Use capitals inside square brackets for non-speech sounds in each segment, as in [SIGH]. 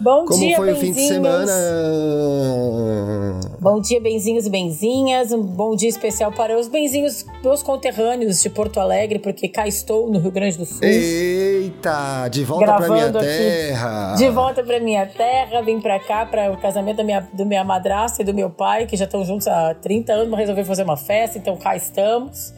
Bom Como dia, foi o fim de semana? Bom dia, benzinhos e benzinhas. Um bom dia especial para os benzinhos dos conterrâneos de Porto Alegre, porque cá estou no Rio Grande do Sul. Eita, de volta para minha terra. De volta para minha terra, vim para cá para o casamento da minha, do minha madrasta e do meu pai, que já estão juntos há 30 anos, mas resolveram fazer uma festa, então cá estamos.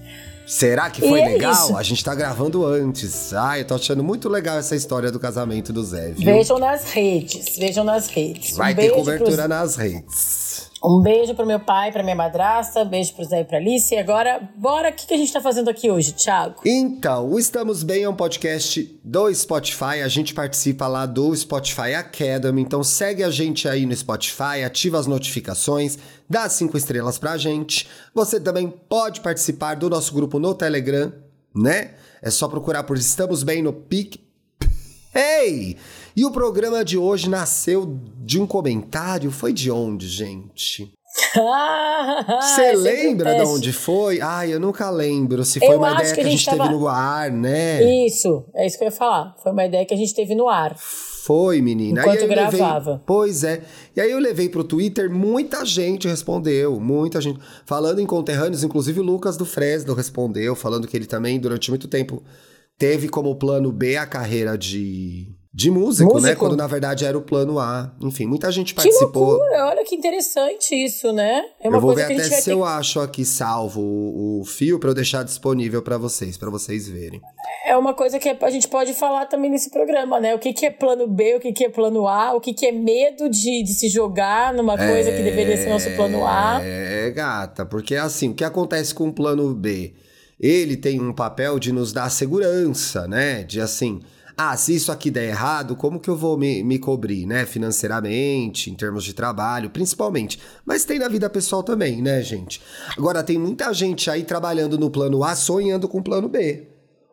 Será que foi e é legal? É a gente tá gravando antes. Ai, eu tô achando muito legal essa história do casamento do Zé, viu? Vejam nas redes, vejam nas redes. Vai um ter cobertura pros... nas redes. Um beijo pro meu pai, pra minha madrasta, um beijo pro Zé e pra Alice. E agora, bora, o que, que a gente tá fazendo aqui hoje, Thiago? Então, o Estamos Bem é um podcast do Spotify. A gente participa lá do Spotify Academy. Então, segue a gente aí no Spotify, ativa as notificações, dá cinco estrelas pra gente. Você também pode participar do nosso grupo no Telegram, né? É só procurar por Estamos Bem no PIC. Hey! E o programa de hoje nasceu de um comentário. Foi de onde, gente? [LAUGHS] Você lembra de onde foi? Ai, eu nunca lembro. Se foi eu uma ideia que a gente, que a gente teve no ar, né? Isso, é isso que eu ia falar. Foi uma ideia que a gente teve no ar. Foi, menina. Enquanto gravava. Levei... Pois é. E aí eu levei pro Twitter, muita gente respondeu, muita gente. Falando em conterrâneos, inclusive o Lucas do Fresno respondeu, falando que ele também, durante muito tempo, teve como plano B a carreira de de músico, músico, né? Quando na verdade era o plano A. Enfim, muita gente participou. Que loucura, olha que interessante isso, né? É uma eu vou ver até se ter... eu acho aqui salvo o, o fio para eu deixar disponível para vocês, para vocês verem. É uma coisa que a gente pode falar também nesse programa, né? O que, que é plano B, o que, que é plano A, o que, que é medo de, de se jogar numa coisa é... que deveria ser nosso plano A. É, gata, porque assim, o que acontece com o plano B? Ele tem um papel de nos dar segurança, né? De assim ah, se isso aqui der errado, como que eu vou me, me cobrir, né? Financeiramente, em termos de trabalho, principalmente. Mas tem na vida pessoal também, né, gente? Agora, tem muita gente aí trabalhando no plano A, sonhando com o plano B.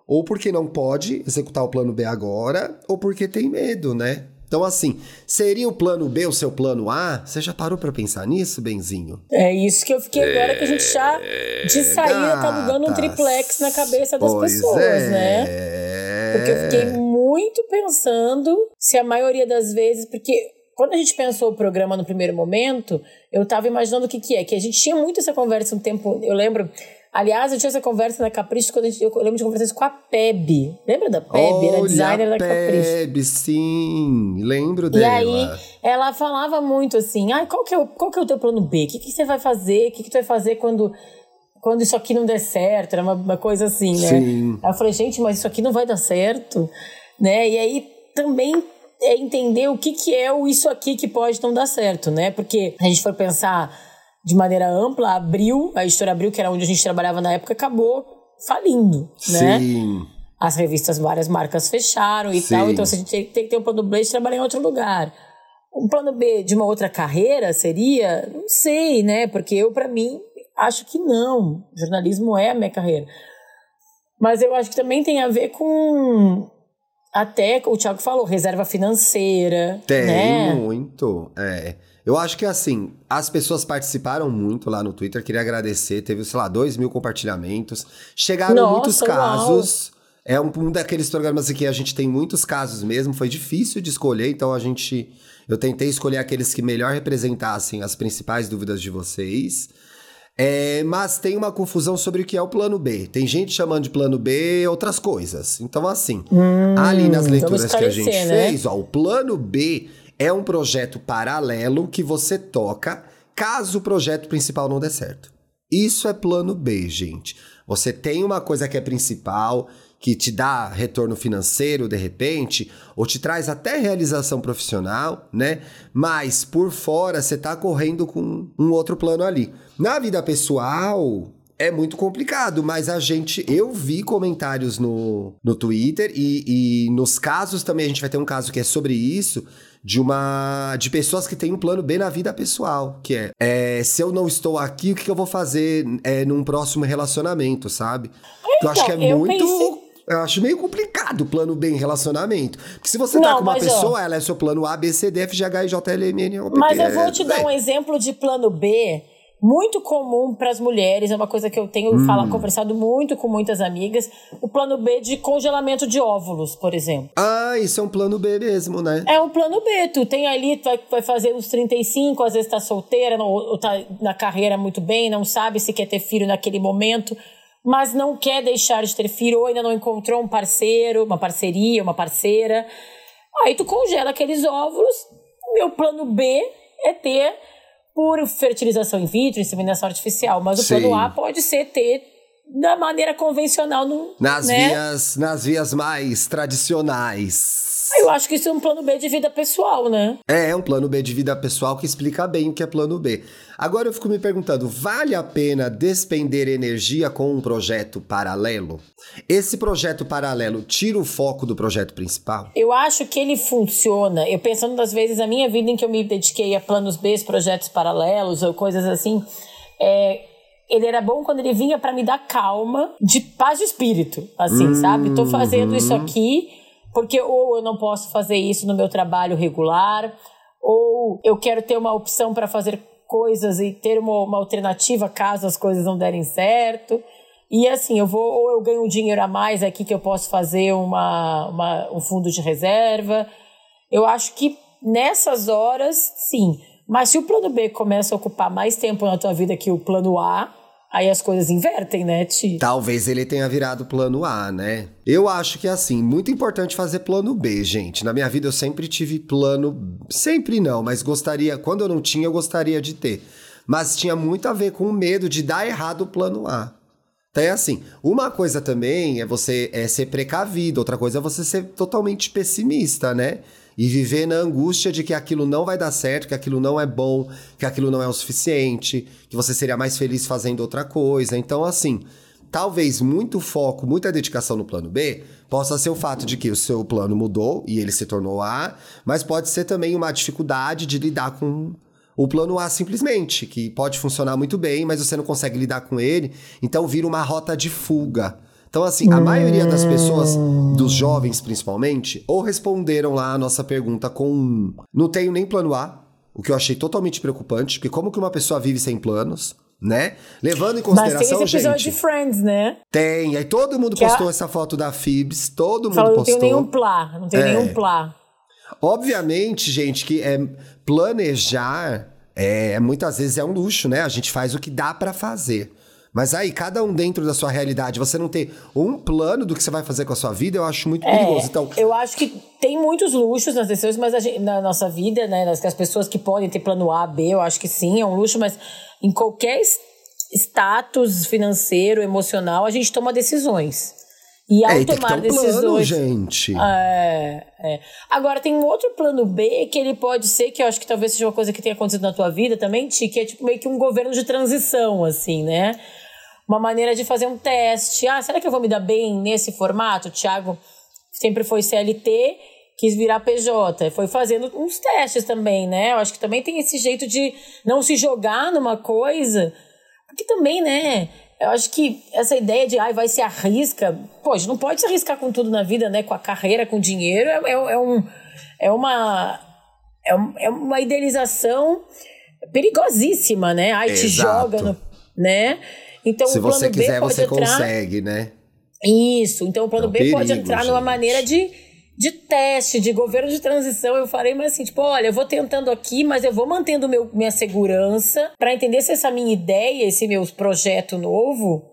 Ou porque não pode executar o plano B agora, ou porque tem medo, né? Então, assim, seria o plano B o seu plano A? Você já parou para pensar nisso, Benzinho? É isso que eu fiquei agora, que a gente já, de saída, tá alugando um triplex na cabeça das pois pessoas, é. né? Porque eu fiquei muito pensando se a maioria das vezes, porque quando a gente pensou o programa no primeiro momento, eu tava imaginando o que que é, que a gente tinha muito essa conversa um tempo, eu lembro, aliás, eu tinha essa conversa na Capricho quando gente, eu lembro de conversar com a Peb. Lembra da Peb? Olha, Era designer da Capricho. Peb, sim, lembro dela. E aí, ela falava muito assim, ah, qual que é o, qual que é o teu plano B? O que que você vai fazer? O que que tu vai fazer quando quando isso aqui não der certo, era uma, uma coisa assim, né? Sim. Aí eu falei, gente, mas isso aqui não vai dar certo né? E aí também é entender o que, que é o isso aqui que pode não dar certo, né? Porque a gente for pensar de maneira ampla, Abril, a editora Abril, que era onde a gente trabalhava na época, acabou falindo, né? Sim. As revistas, várias marcas fecharam e Sim. tal, então a gente tem, tem que ter um plano B de trabalhar em outro lugar. Um plano B de uma outra carreira seria, não sei, né? Porque eu, para mim, acho que não. Jornalismo é a minha carreira. Mas eu acho que também tem a ver com até o Thiago falou, reserva financeira. Tem né? muito. É. Eu acho que assim, as pessoas participaram muito lá no Twitter, queria agradecer, teve, sei lá, dois mil compartilhamentos. Chegaram Nossa, muitos casos. Uau. É um, um daqueles programas aqui a gente tem muitos casos mesmo, foi difícil de escolher, então a gente. Eu tentei escolher aqueles que melhor representassem as principais dúvidas de vocês. É, mas tem uma confusão sobre o que é o plano B. Tem gente chamando de plano B outras coisas. Então, assim, hum, ali nas leituras que a gente né? fez, ó, o plano B é um projeto paralelo que você toca caso o projeto principal não dê certo. Isso é plano B, gente. Você tem uma coisa que é principal, que te dá retorno financeiro de repente, ou te traz até realização profissional, né? Mas por fora você tá correndo com um outro plano ali. Na vida pessoal, é muito complicado, mas a gente. Eu vi comentários no, no Twitter e, e nos casos também, a gente vai ter um caso que é sobre isso de uma de pessoas que têm um plano B na vida pessoal, que é, é se eu não estou aqui, o que, eu vou fazer é, num próximo relacionamento, sabe? Então, eu acho que é então, muito pensei... Eu acho meio complicado o plano B em relacionamento. Porque se você tá com uma pessoa, ela é seu plano A, B, C, D, F, G, H, I, J, L, M, N, O, P, Mas eu vou te dar um exemplo de plano B muito comum para as mulheres, é uma coisa que eu tenho hum. fala, conversado muito com muitas amigas, o plano B de congelamento de óvulos, por exemplo. Ah, isso é um plano B mesmo, né? É um plano B, tu tem ali, tu vai, vai fazer os 35, às vezes tá solteira, não, ou tá na carreira muito bem, não sabe se quer ter filho naquele momento, mas não quer deixar de ter filho, ou ainda não encontrou um parceiro, uma parceria, uma parceira. Aí tu congela aqueles óvulos, meu plano B é ter por fertilização in vitro, inseminação artificial. Mas o Sim. plano A pode ser ter da maneira convencional no, nas né? vias nas vias mais tradicionais. Eu acho que isso é um plano B de vida pessoal, né? É, é um plano B de vida pessoal que explica bem o que é plano B. Agora eu fico me perguntando, vale a pena despender energia com um projeto paralelo? Esse projeto paralelo tira o foco do projeto principal? Eu acho que ele funciona. Eu pensando das vezes na minha vida em que eu me dediquei a planos B, projetos paralelos ou coisas assim, é, ele era bom quando ele vinha para me dar calma, de paz de espírito, assim, sabe? Tô fazendo isso uhum. aqui porque ou eu não posso fazer isso no meu trabalho regular, ou eu quero ter uma opção para fazer coisas e ter uma, uma alternativa caso as coisas não derem certo. E assim, eu vou, ou eu ganho um dinheiro a mais aqui que eu posso fazer uma, uma, um fundo de reserva. Eu acho que nessas horas, sim. Mas se o plano B começa a ocupar mais tempo na tua vida que o plano A, Aí as coisas invertem, né, Ti? Talvez ele tenha virado plano A, né? Eu acho que é assim, muito importante fazer plano B, gente. Na minha vida eu sempre tive plano. Sempre não, mas gostaria. Quando eu não tinha, eu gostaria de ter. Mas tinha muito a ver com o medo de dar errado o plano A. Então é assim, uma coisa também é você é ser precavido, outra coisa é você ser totalmente pessimista, né? E viver na angústia de que aquilo não vai dar certo, que aquilo não é bom, que aquilo não é o suficiente, que você seria mais feliz fazendo outra coisa. Então, assim, talvez muito foco, muita dedicação no plano B possa ser o fato de que o seu plano mudou e ele se tornou A, mas pode ser também uma dificuldade de lidar com o plano A simplesmente, que pode funcionar muito bem, mas você não consegue lidar com ele, então vira uma rota de fuga. Então, assim, a maioria das pessoas, dos jovens principalmente, ou responderam lá a nossa pergunta com não tenho nem plano A, o que eu achei totalmente preocupante, porque como que uma pessoa vive sem planos? Né? Levando em consideração, Mas tem esse episódio gente, de Friends, né? Tem. Aí todo mundo postou a... essa foto da Phoebs, todo mundo Fala, postou. Não tem nenhum plá, não tem é. nenhum plá. Obviamente, gente, que é planejar é, muitas vezes é um luxo, né? A gente faz o que dá para fazer. Mas aí, cada um dentro da sua realidade, você não ter um plano do que você vai fazer com a sua vida, eu acho muito é, perigoso. Então, eu acho que tem muitos luxos nas decisões, mas gente, na nossa vida, né? As, as pessoas que podem ter plano A, B, eu acho que sim, é um luxo, mas em qualquer status financeiro, emocional, a gente toma decisões. E ao é, tomar decisões. Plano, gente. É, é. Agora, tem um outro plano B que ele pode ser, que eu acho que talvez seja uma coisa que tenha acontecido na tua vida também, Ti, que é tipo meio que um governo de transição, assim, né? Uma maneira de fazer um teste. Ah, será que eu vou me dar bem nesse formato? O Thiago sempre foi CLT, quis virar PJ. Foi fazendo uns testes também, né? Eu acho que também tem esse jeito de não se jogar numa coisa. Porque também, né? Eu acho que essa ideia de ai, vai se arrisca. Poxa, não pode se arriscar com tudo na vida, né? Com a carreira, com o dinheiro. É, é, é um, é, uma, é, um, é uma idealização perigosíssima, né? Ai, Exato. te joga no. Né? Então, Se o plano você quiser, B pode você entrar... consegue, né? Isso. Então, o plano é um B perigo, pode entrar gente. numa maneira de de teste, de governo de transição, eu falei, mas assim, tipo, olha, eu vou tentando aqui, mas eu vou mantendo meu, minha segurança para entender se essa minha ideia, esse meu projeto novo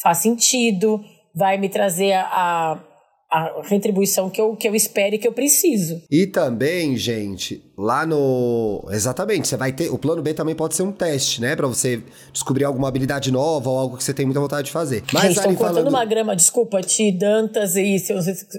faz sentido, vai me trazer a, a a retribuição que eu, que eu espero e que eu preciso. E também, gente, lá no. Exatamente, você vai ter. O plano B também pode ser um teste, né? Pra você descobrir alguma habilidade nova ou algo que você tem muita vontade de fazer. Mas gente, estão cortando falando... uma grama, desculpa, Ti, Dantas e se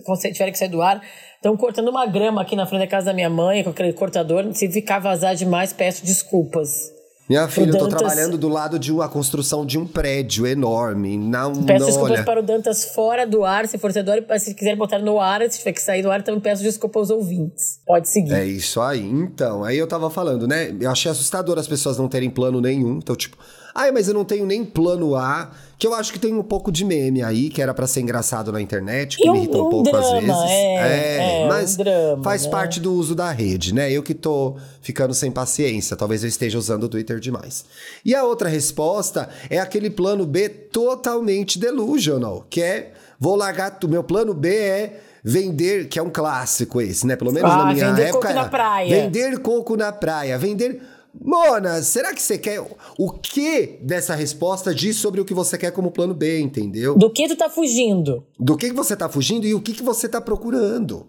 você tiver que sair do ar. Estão cortando uma grama aqui na frente da casa da minha mãe com aquele cortador. Se ficar vazar demais, peço desculpas. Minha filha, eu tô trabalhando do lado de uma construção de um prédio enorme. Não, peço não, desculpas olha... para o Dantas fora do ar, se for do ar, se quiser botar no ar, se tiver que sair do ar, também peço desculpa aos ouvintes. Pode seguir. É isso aí. Então, aí eu tava falando, né? Eu achei assustador as pessoas não terem plano nenhum. Então, tipo, ai, mas eu não tenho nem plano A. Que eu acho que tem um pouco de meme aí, que era para ser engraçado na internet, que e me irritou um, um pouco drama, às vezes. É, é, é mas um drama, faz né? parte do uso da rede, né? Eu que tô ficando sem paciência, talvez eu esteja usando o Twitter demais. E a outra resposta é aquele plano B totalmente delusional, que é vou largar, meu plano B é vender, que é um clássico esse, né? Pelo menos ah, na minha vender época. Coco era, na praia. Vender coco na praia, vender Mona, será que você quer. O que dessa resposta diz sobre o que você quer como plano B, entendeu? Do que tu tá fugindo? Do que, que você tá fugindo e o que, que você tá procurando.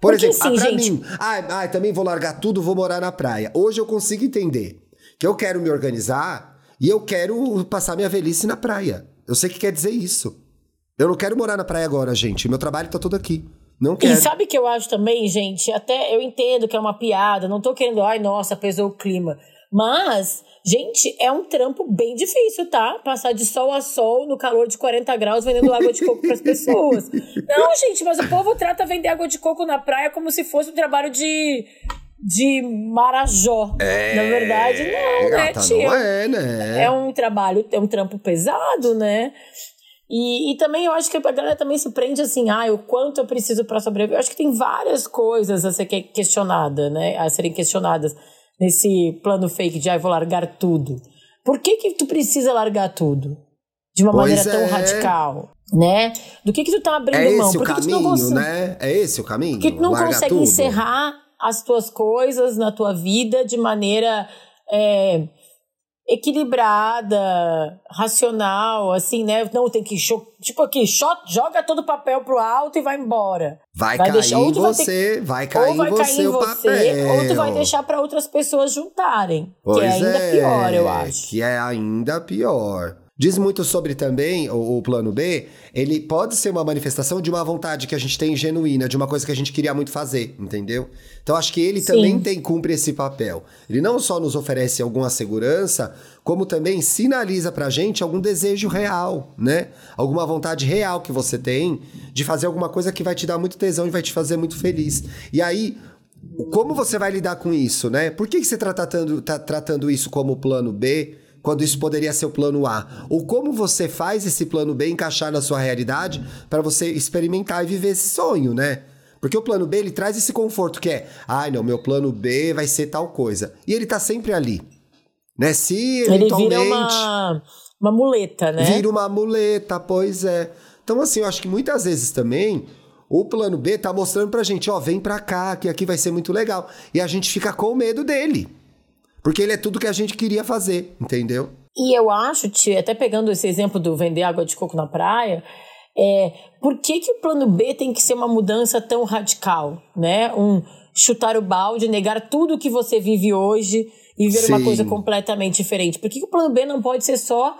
Por Porque exemplo, assim, ah, pra gente... mim, ah, ah, também vou largar tudo, vou morar na praia. Hoje eu consigo entender que eu quero me organizar e eu quero passar minha velhice na praia. Eu sei que quer dizer isso. Eu não quero morar na praia agora, gente. Meu trabalho tá todo aqui. Não quero. E sabe que eu acho também, gente? Até eu entendo que é uma piada, não tô querendo, ai, nossa, pesou o clima. Mas, gente, é um trampo bem difícil, tá? Passar de sol a sol no calor de 40 graus vendendo água de coco para as pessoas. [LAUGHS] Não, gente, mas o povo trata vender água de coco na praia como se fosse um trabalho de de Marajó. É, Na verdade, não, né, tia? Não é, né? É um trabalho, é um trampo pesado, né? E, e também eu acho que a galera também se prende assim, ah, o quanto eu preciso para sobreviver. Eu acho que tem várias coisas a ser questionada, né? A serem questionadas nesse plano fake de, ah, eu vou largar tudo. Por que que tu precisa largar tudo? De uma pois maneira é. tão radical, né? Do que que tu tá abrindo é mão? Por que, caminho, que tu não consegue... né? É esse o caminho? Porque tu não Larga consegue tudo. encerrar as tuas coisas na tua vida de maneira... É, equilibrada, racional, assim, né? Não tem que tipo aqui, joga todo o papel pro alto e vai embora. Vai, vai cair deixar, em você, vai, ter, vai cair vai em você cair o você, papel. Ou tu vai deixar para outras pessoas juntarem, pois que é ainda é, pior, eu acho. Que é ainda pior. Diz muito sobre também o, o, plano B, ele pode ser uma manifestação de uma vontade que a gente tem genuína, de uma coisa que a gente queria muito fazer, entendeu? Então acho que ele Sim. também tem cumpre esse papel. Ele não só nos oferece alguma segurança, como também sinaliza pra gente algum desejo real, né? Alguma vontade real que você tem de fazer alguma coisa que vai te dar muito tesão e vai te fazer muito feliz. E aí, como você vai lidar com isso, né? Por que, que você está tratando, tá tratando isso como plano B? Quando isso poderia ser o plano A? Ou como você faz esse plano B encaixar na sua realidade para você experimentar e viver esse sonho, né? Porque o plano B ele traz esse conforto que é, ai ah, não, meu plano B vai ser tal coisa. E ele tá sempre ali. Né? Se eventualmente. Ele vira uma, uma muleta, né? Vira uma muleta, pois é. Então, assim, eu acho que muitas vezes também o plano B tá mostrando pra gente, ó, vem pra cá, que aqui vai ser muito legal. E a gente fica com medo dele. Porque ele é tudo que a gente queria fazer, entendeu? E eu acho, tia, até pegando esse exemplo do vender água de coco na praia, é, por que, que o plano B tem que ser uma mudança tão radical, né? Um chutar o balde, negar tudo que você vive hoje e ver Sim. uma coisa completamente diferente. Por que, que o plano B não pode ser só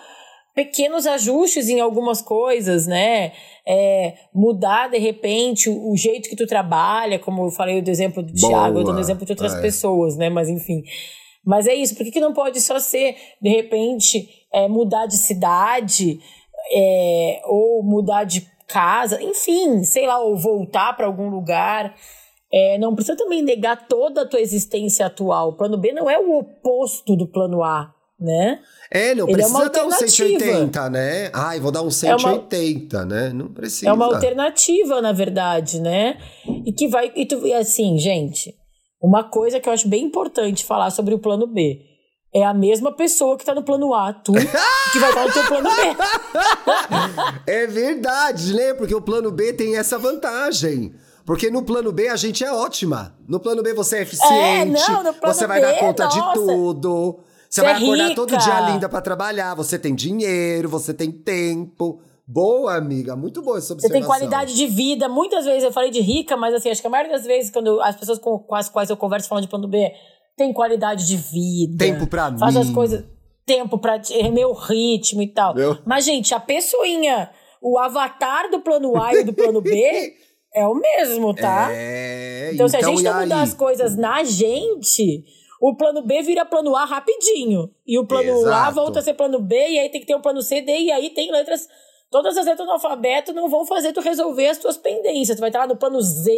pequenos ajustes em algumas coisas, né? É, mudar de repente o, o, jeito que tu trabalha, como eu falei do exemplo do Boa. Thiago, eu dando exemplo de outras é. pessoas, né? Mas enfim. Mas é isso, por que, que não pode só ser, de repente, é, mudar de cidade é, ou mudar de casa, enfim, sei lá, ou voltar para algum lugar. É, não precisa também negar toda a tua existência atual. O plano B não é o oposto do plano A, né? É, não Ele é precisa é dar um 180, né? Ai, vou dar um 180, é uma, né? Não precisa. É uma alternativa, na verdade, né? E que vai. E tu, assim, gente, uma coisa que eu acho bem importante falar sobre o plano B. É a mesma pessoa que tá no plano A, tu, [LAUGHS] que vai estar no teu plano B. é verdade, né? Porque o plano B tem essa vantagem. Porque no plano B a gente é ótima. No plano B você é eficiente. É, não, no plano você vai B, dar conta nossa. de tudo. Você, você vai é acordar rica. todo dia linda para trabalhar. Você tem dinheiro, você tem tempo. Boa, amiga. Muito boa essa observação. Você tem qualidade de vida. Muitas vezes eu falei de rica, mas assim, acho que a maioria das vezes, quando as pessoas com, com as quais eu converso falando de plano B, tem qualidade de vida. Tempo pra faz mim. Faz as coisas. Tempo pra é meu ritmo e tal. Meu? Mas, gente, a pessoinha, o avatar do plano A e do plano B [LAUGHS] é o mesmo, tá? É, então, então, se a então, gente não mudar as coisas na gente, o plano B vira plano A rapidinho. E o plano Exato. A volta a ser plano B, e aí tem que ter um plano C, D, e aí tem letras. Todas as letras do alfabeto não vão fazer tu resolver as tuas pendências. Tu vai estar lá no plano Z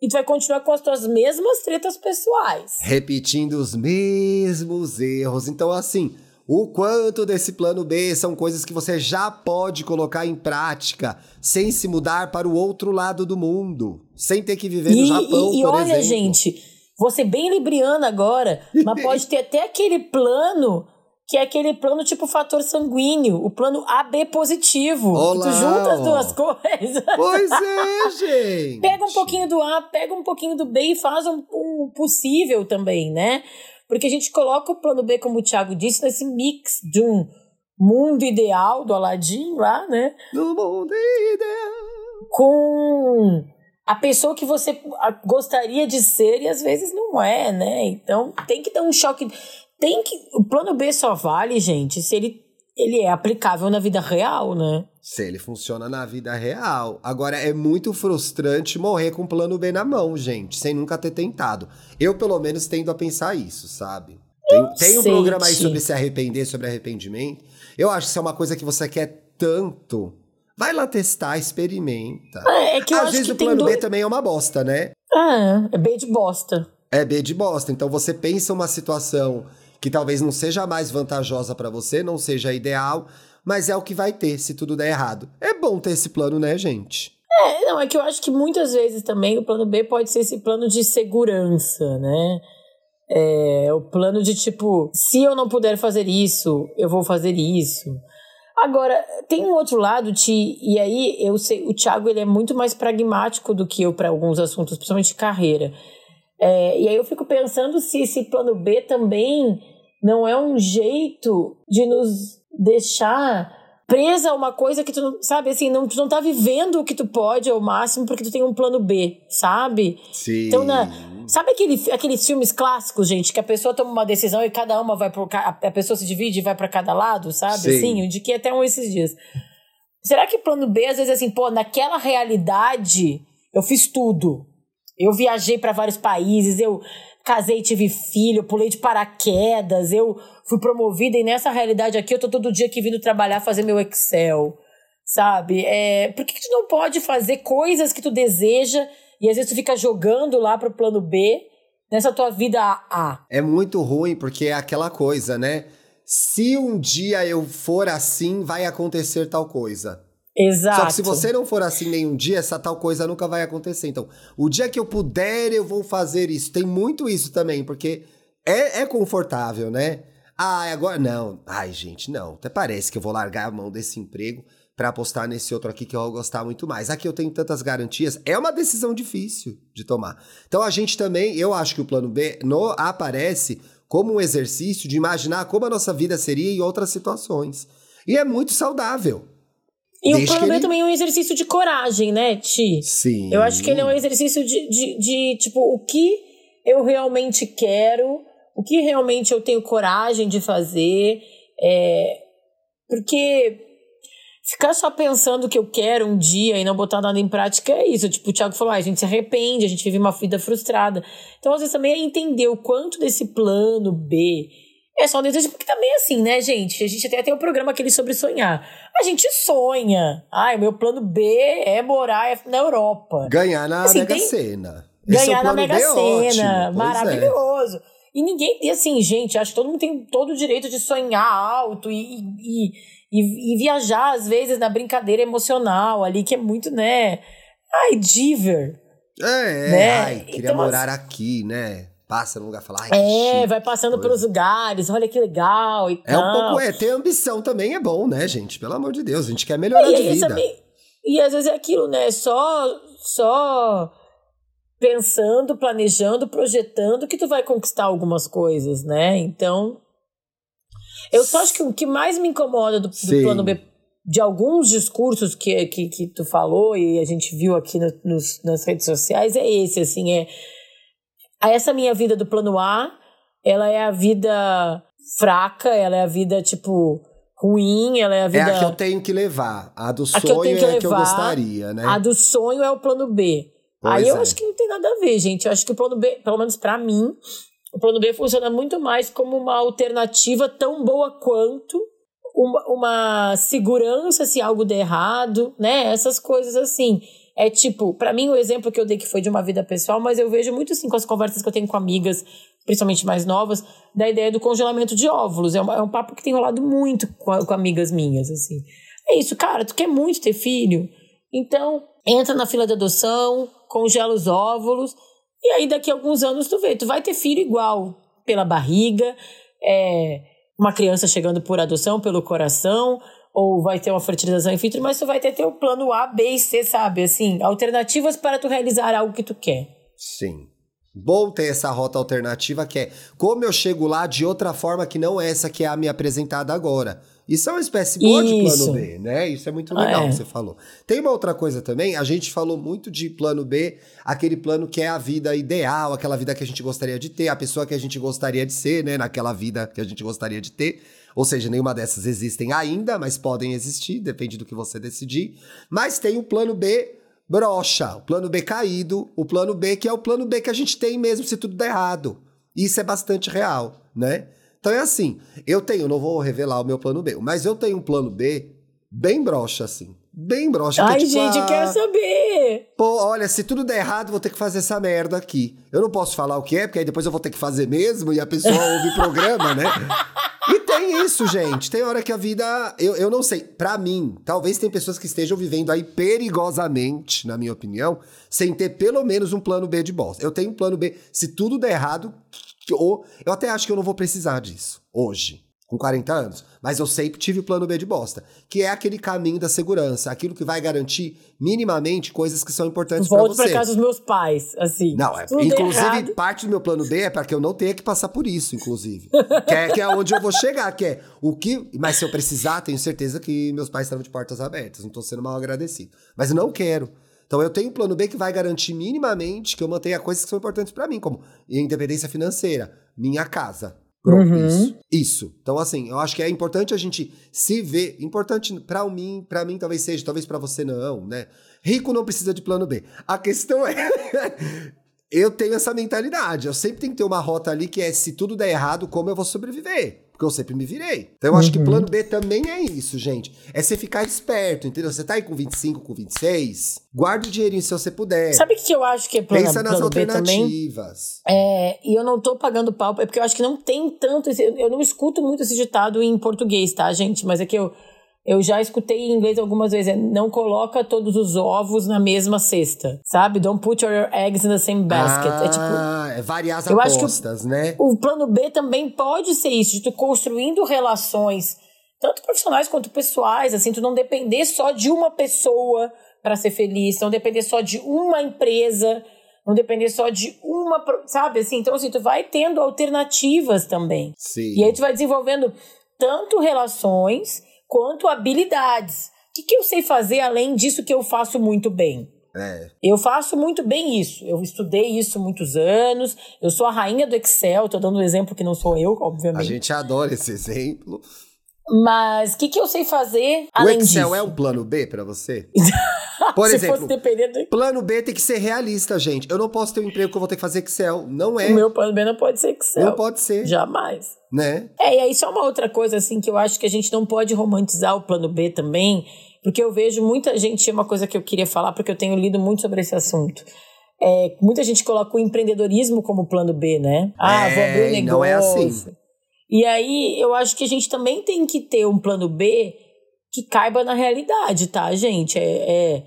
e tu vai continuar com as tuas mesmas tretas pessoais. Repetindo os mesmos erros. Então, assim, o quanto desse plano B são coisas que você já pode colocar em prática sem se mudar para o outro lado do mundo, sem ter que viver e, no Japão, e, e por olha, exemplo. gente, você bem libriana agora, mas pode ter até aquele plano que é aquele plano tipo fator sanguíneo, o plano AB positivo. Olá, tu junta as duas coisas. Pois é, [LAUGHS] gente. pega um pouquinho do A, pega um pouquinho do B e faz um, um possível também, né? Porque a gente coloca o plano B, como o Thiago disse, nesse mix de um mundo ideal do Aladdin lá, né? No mundo ideal. Com a pessoa que você gostaria de ser e às vezes não é, né? Então tem que dar um choque. Tem que. O plano B só vale, gente, se ele, ele é aplicável na vida real, né? Se ele funciona na vida real. Agora, é muito frustrante morrer com o plano B na mão, gente, sem nunca ter tentado. Eu, pelo menos, tendo a pensar isso, sabe? Tem, tem um programa aí sobre se arrepender, sobre arrependimento. Eu acho que isso é uma coisa que você quer tanto Vai lá testar, experimenta. É, é que eu Às acho vezes que o plano dois... B também é uma bosta, né? Ah, é B de bosta. É B de bosta. Então você pensa uma situação que talvez não seja mais vantajosa para você, não seja ideal, mas é o que vai ter se tudo der errado. É bom ter esse plano, né, gente? É, não, é que eu acho que muitas vezes também o plano B pode ser esse plano de segurança, né? É, o plano de tipo, se eu não puder fazer isso, eu vou fazer isso. Agora, tem um outro lado, Ti, e aí eu sei, o Thiago ele é muito mais pragmático do que eu para alguns assuntos, principalmente carreira. É, e aí eu fico pensando se esse plano B também não é um jeito de nos deixar presa a uma coisa que tu não, sabe, assim, não, tu não tá vivendo o que tu pode ao máximo porque tu tem um plano B, sabe? Sim. Então, na, Sabe aquele, aqueles filmes clássicos, gente, que a pessoa toma uma decisão e cada uma vai pro. A pessoa se divide e vai para cada lado, sabe? Sim. Assim, eu indiquei até um esses dias. Será que plano B, às vezes, é assim, pô, naquela realidade, eu fiz tudo. Eu viajei para vários países, eu casei, tive filho, pulei de paraquedas, eu fui promovida e nessa realidade aqui eu tô todo dia aqui vindo trabalhar, fazer meu Excel, sabe? É, por que, que tu não pode fazer coisas que tu deseja e às vezes tu fica jogando lá pro plano B nessa tua vida A. É muito ruim porque é aquela coisa, né? Se um dia eu for assim, vai acontecer tal coisa. Exato. Só que se você não for assim nenhum dia, essa tal coisa nunca vai acontecer. Então, o dia que eu puder, eu vou fazer isso. Tem muito isso também, porque é, é confortável, né? Ah, agora. Não. Ai, gente, não. Até parece que eu vou largar a mão desse emprego para apostar nesse outro aqui que eu vou gostar muito mais. Aqui eu tenho tantas garantias, é uma decisão difícil de tomar. Então a gente também, eu acho que o plano B no, aparece como um exercício de imaginar como a nossa vida seria em outras situações. E é muito saudável. E o plano B ele... também é um exercício de coragem, né, Ti? Sim. Eu acho que ele é um exercício de, de, de tipo, o que eu realmente quero, o que realmente eu tenho coragem de fazer. É... Porque Ficar só pensando que eu quero um dia e não botar nada em prática é isso. Tipo, o Thiago falou, ah, a gente se arrepende, a gente vive uma vida frustrada. Então, às vezes, também é entender o quanto desse plano B é só um desejo, porque também é assim, né, gente? A gente até tem um programa aquele sobre sonhar. A gente sonha. Ai, o meu plano B é morar na Europa. Ganhar na assim, Mega tem... Sena. Ganhar é na Mega Sena. Maravilhoso. É. E ninguém, e assim, gente, acho que todo mundo tem todo o direito de sonhar alto e, e e, e, viajar, às vezes, na brincadeira emocional ali, que é muito, né? Ai, diver. É, né? ai, queria então, morar aqui, né? Passa no lugar e fala, ai, É, chique, vai passando pelos lugares, olha que legal e É tal. um pouco, é, ter ambição também é bom, né, gente? Pelo amor de Deus, a gente quer melhorar e, de vida. Sabe, e às vezes é aquilo, né? Só, só pensando, planejando, projetando que tu vai conquistar algumas coisas, né? Então, eu só acho que o que mais me incomoda do, do plano B, de alguns discursos que, que, que tu falou e a gente viu aqui no, nos, nas redes sociais, é esse, assim, é essa minha vida do plano A, ela é a vida fraca, ela é a vida, tipo, ruim, ela é a vida... É a que eu tenho que levar, a do sonho a é levar, a que eu gostaria, né? A do sonho é o plano B. Pois Aí eu é. acho que não tem nada a ver, gente. Eu acho que o plano B, pelo menos para mim, O plano B funciona muito mais como uma alternativa tão boa quanto uma, uma segurança se algo der errado, né? Essas coisas assim. É tipo, para mim o exemplo que eu dei que foi de uma vida pessoal, mas eu vejo muito assim com as conversas que eu tenho com amigas, principalmente mais novas, da ideia do congelamento de óvulos. É um, é um papo que tem rolado muito com, com amigas minhas, assim. É isso, cara, tu quer muito ter filho? Então, entra na fila de adoção, congela os óvulos, e aí daqui a alguns anos tu vê, tu vai ter filho igual, pela barriga, é, uma criança chegando por adoção, pelo coração, ou vai ter uma fertilização in vitro, mas tu vai ter teu plano A, B e C, sabe? Assim, alternativas para tu realizar algo que tu quer. Sim. Bom ter essa rota alternativa que é como eu chego lá de outra forma que não essa que é a me apresentada agora. Isso é uma espécie boa de plano B, né? Isso é muito legal é. que você falou. Tem uma outra coisa também, a gente falou muito de plano B, aquele plano que é a vida ideal, aquela vida que a gente gostaria de ter, a pessoa que a gente gostaria de ser, né? Naquela vida que a gente gostaria de ter. Ou seja, nenhuma dessas existem ainda, mas podem existir, depende do que você decidir. Mas tem o plano B brocha, o plano B caído, o plano B que é o plano B que a gente tem mesmo se tudo der errado. Isso é bastante real, né? Então é assim, eu tenho, não vou revelar o meu plano B, mas eu tenho um plano B bem broxa, assim. Bem broxa. Ai, que, tipo, gente, eu quero saber! Pô, olha, se tudo der errado, vou ter que fazer essa merda aqui. Eu não posso falar o que é, porque aí depois eu vou ter que fazer mesmo e a pessoa ouve o programa, né? [LAUGHS] Tem isso, gente. Tem hora que a vida. Eu, eu não sei. Para mim, talvez tem pessoas que estejam vivendo aí perigosamente, na minha opinião, sem ter pelo menos um plano B de bosta. Eu tenho um plano B. Se tudo der errado, ou eu até acho que eu não vou precisar disso hoje com 40 anos, mas eu sempre tive o plano B de bosta, que é aquele caminho da segurança, aquilo que vai garantir minimamente coisas que são importantes para você. Volto para casa dos meus pais, assim. Não, é, inclusive parte do meu plano B é para que eu não tenha que passar por isso, inclusive. [LAUGHS] que, é, que é onde eu vou chegar, que é o que, mas se eu precisar, tenho certeza que meus pais estão de portas abertas, não estou sendo mal agradecido. Mas eu não quero. Então eu tenho um plano B que vai garantir minimamente que eu mantenha coisas que são importantes para mim, como independência financeira, minha casa, Uhum. isso. Isso. Então, assim, eu acho que é importante a gente se ver. Importante para mim, para mim talvez seja, talvez para você não, né? Rico não precisa de plano B. A questão é. [LAUGHS] eu tenho essa mentalidade. Eu sempre tenho que ter uma rota ali que é se tudo der errado, como eu vou sobreviver porque eu sempre me virei. Então eu acho que uhum. plano B também é isso, gente. É você ficar esperto, entendeu? Você tá aí com 25, com 26, guarda o dinheirinho se você puder. Sabe o que eu acho que é plano, Pensa nas plano alternativas. B também? É, e eu não tô pagando pau, é porque eu acho que não tem tanto. Esse, eu não escuto muito esse ditado em português, tá, gente? Mas é que eu eu já escutei em inglês algumas vezes, é não coloca todos os ovos na mesma cesta, sabe? Don't put your eggs in the same basket. Ah, é tipo. É variar as apostas, né? O plano B também pode ser isso, de tu construindo relações, tanto profissionais quanto pessoais, assim, tu não depender só de uma pessoa para ser feliz, não depender só de uma empresa, não depender só de uma, sabe? Assim, então, assim, tu vai tendo alternativas também. Sim. E aí tu vai desenvolvendo tanto relações quanto habilidades. O que, que eu sei fazer além disso que eu faço muito bem? É. Eu faço muito bem isso. Eu estudei isso muitos anos. Eu sou a rainha do Excel. Estou dando um exemplo que não sou eu, obviamente. A gente adora esse exemplo. Mas o que, que eu sei fazer além disso? O Excel disso? é um plano B para você? [LAUGHS] Por Se exemplo, fosse dependendo... plano B tem que ser realista, gente. Eu não posso ter um emprego que eu vou ter que fazer Excel. Não é. O meu plano B não pode ser Excel. Não pode ser. Jamais. Né? É, e aí só uma outra coisa, assim, que eu acho que a gente não pode romantizar o plano B também, porque eu vejo muita gente, é uma coisa que eu queria falar, porque eu tenho lido muito sobre esse assunto. É, muita gente coloca o empreendedorismo como plano B, né? Ah, é, vou abrir um negócio. Não é assim. E aí eu acho que a gente também tem que ter um plano B que caiba na realidade, tá, gente? É, é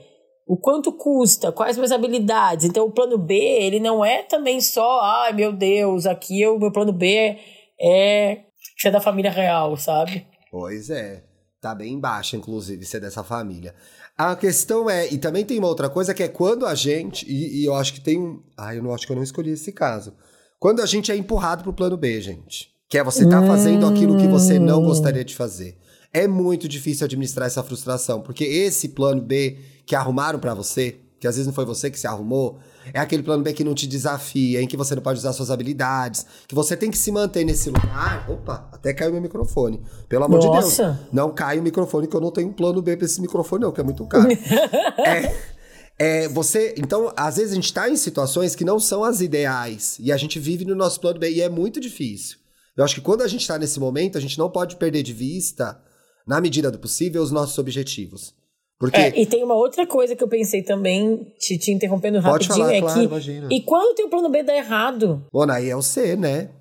o quanto custa, quais minhas habilidades. Então o plano B, ele não é também só, ai meu Deus, aqui o meu plano B é ser da família real, sabe? Pois é. Tá bem baixa, inclusive, ser dessa família. A questão é, e também tem uma outra coisa que é quando a gente, e, e eu acho que tem. Ah, eu não acho que eu não escolhi esse caso. Quando a gente é empurrado pro plano B, gente. Que é você tá fazendo aquilo que você não gostaria de fazer. É muito difícil administrar essa frustração, porque esse plano B que arrumaram para você, que às vezes não foi você que se arrumou, é aquele plano B que não te desafia, em que você não pode usar suas habilidades, que você tem que se manter nesse lugar. Opa, até caiu meu microfone. Pelo amor Nossa. de Deus. Não cai o microfone, que eu não tenho um plano B pra esse microfone, não, que é muito caro. [LAUGHS] é É, você, então, às vezes a gente está em situações que não são as ideais e a gente vive no nosso plano B e é muito difícil. Eu acho que quando a gente está nesse momento, a gente não pode perder de vista, na medida do possível, os nossos objetivos. Porque... É, e tem uma outra coisa que eu pensei também, te, te interrompendo rapidinho, falar, é claro, que. Imagina. E quando o teu plano B dá errado? Bom, aí é o C, né?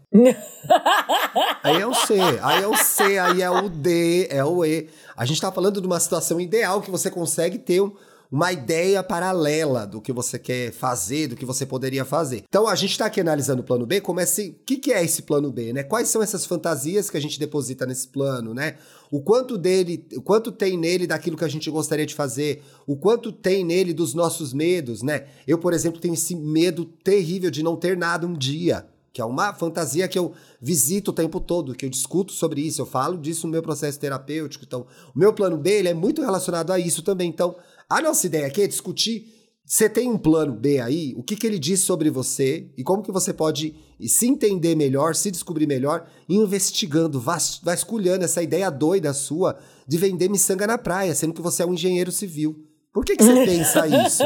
aí é o C, aí é o C, aí é o D, é o E. A gente tá falando de uma situação ideal que você consegue ter um, uma ideia paralela do que você quer fazer, do que você poderia fazer. Então a gente está aqui analisando o plano B, como esse, o que, que é esse plano B, né? Quais são essas fantasias que a gente deposita nesse plano, né? O quanto dele, o quanto tem nele daquilo que a gente gostaria de fazer, o quanto tem nele dos nossos medos, né? Eu, por exemplo, tenho esse medo terrível de não ter nada um dia que é uma fantasia que eu visito o tempo todo, que eu discuto sobre isso, eu falo disso no meu processo terapêutico. Então, o meu plano B é muito relacionado a isso também. Então, a nossa ideia aqui é discutir. Você tem um plano B aí? O que, que ele diz sobre você e como que você pode se entender melhor, se descobrir melhor, investigando, vas, vasculhando essa ideia doida sua de vender miçanga na praia, sendo que você é um engenheiro civil. Por que, que você [LAUGHS] pensa isso?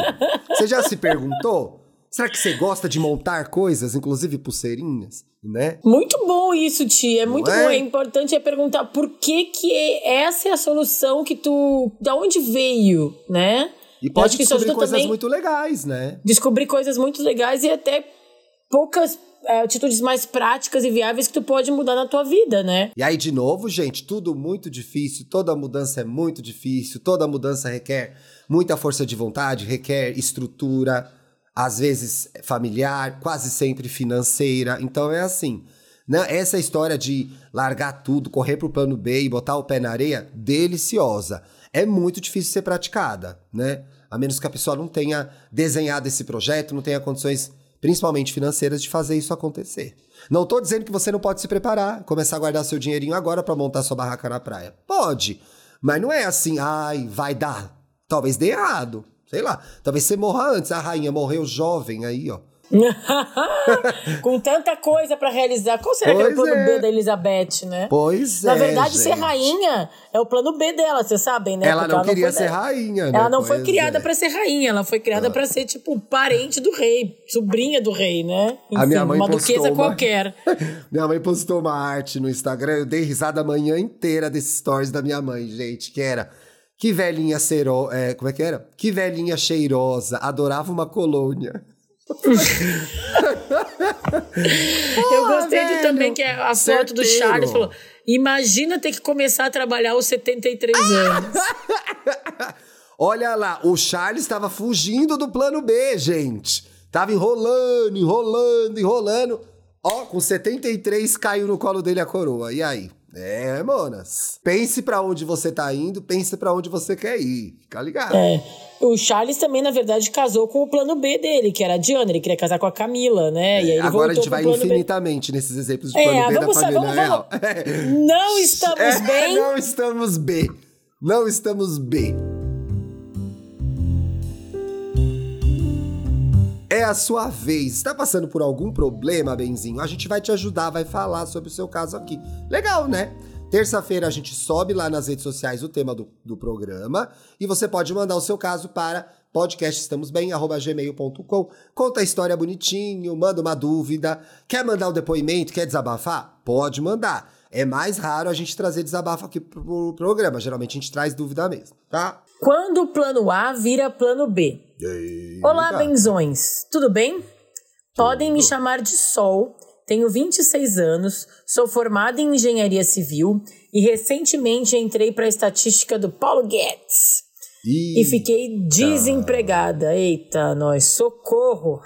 Você já se perguntou? Será que você gosta de montar coisas, inclusive pulseirinhas, né? Muito bom isso, tia. É muito é? bom. É importante é perguntar por que que essa é a solução que tu... Da onde veio, né? E pode descobrir coisas muito legais, né? Descobrir coisas muito legais e até poucas é, atitudes mais práticas e viáveis que tu pode mudar na tua vida, né? E aí, de novo, gente, tudo muito difícil, toda mudança é muito difícil, toda mudança requer muita força de vontade, requer estrutura, às vezes familiar, quase sempre financeira. Então é assim. Né? Essa história de largar tudo, correr para o plano B e botar o pé na areia, deliciosa. É muito difícil ser praticada, né? A menos que a pessoa não tenha desenhado esse projeto, não tenha condições, principalmente financeiras, de fazer isso acontecer. Não estou dizendo que você não pode se preparar, começar a guardar seu dinheirinho agora para montar sua barraca na praia. Pode, mas não é assim, ai, vai dar. Talvez dê errado. Sei lá. Talvez você morra antes. A rainha morreu jovem aí, ó. [LAUGHS] Com tanta coisa para realizar. Qual será pois que é o plano é. B da Elizabeth, né? Pois Na é. Na verdade, gente. ser rainha é o plano B dela, vocês sabem, né? Ela não ela queria não ser rainha, né? Ela não pois foi criada é. para ser rainha, ela foi criada ela... para ser, tipo, parente do rei, sobrinha do rei, né? Enfim, a minha mãe uma duquesa uma... qualquer. [LAUGHS] minha mãe postou uma arte no Instagram, eu dei risada a manhã inteira desses stories da minha mãe, gente, que era que velhinha cero... É, como é que era? Que velhinha cheirosa, adorava uma colônia. [LAUGHS] eu gostei de também que a foto do Charles falou: Imagina ter que começar a trabalhar aos 73 anos. [LAUGHS] Olha lá, o Charles estava fugindo do plano B, gente. Tava enrolando, enrolando, enrolando. Ó, com 73 caiu no colo dele a coroa. E aí? É, monas. Pense para onde você tá indo, pense para onde você quer ir. Fica ligado. É. O Charles também, na verdade, casou com o plano B dele, que era a Diana. Ele queria casar com a Camila, né? É, agora a gente vai infinitamente B. nesses exemplos de plano é, B da família vamos, real. Vamos. Não [LAUGHS] estamos é, [LAUGHS] bem. Não estamos B. Não estamos B. É a sua vez. Está passando por algum problema, Benzinho? A gente vai te ajudar, vai falar sobre o seu caso aqui. Legal, né? Terça-feira a gente sobe lá nas redes sociais o tema do, do programa e você pode mandar o seu caso para podcastestamosbem@gmail.com. Conta a história bonitinho, manda uma dúvida, quer mandar um depoimento, quer desabafar? Pode mandar. É mais raro a gente trazer desabafo aqui pro programa. Geralmente a gente traz dúvida mesmo, tá? Quando o plano A vira plano B. Ei, Olá, benzões. Tudo bem? Podem me chamar de Sol. Tenho 26 anos, sou formada em engenharia civil e recentemente entrei para a estatística do Paulo Guedes. Eita. E fiquei desempregada. Eita, nós, socorro!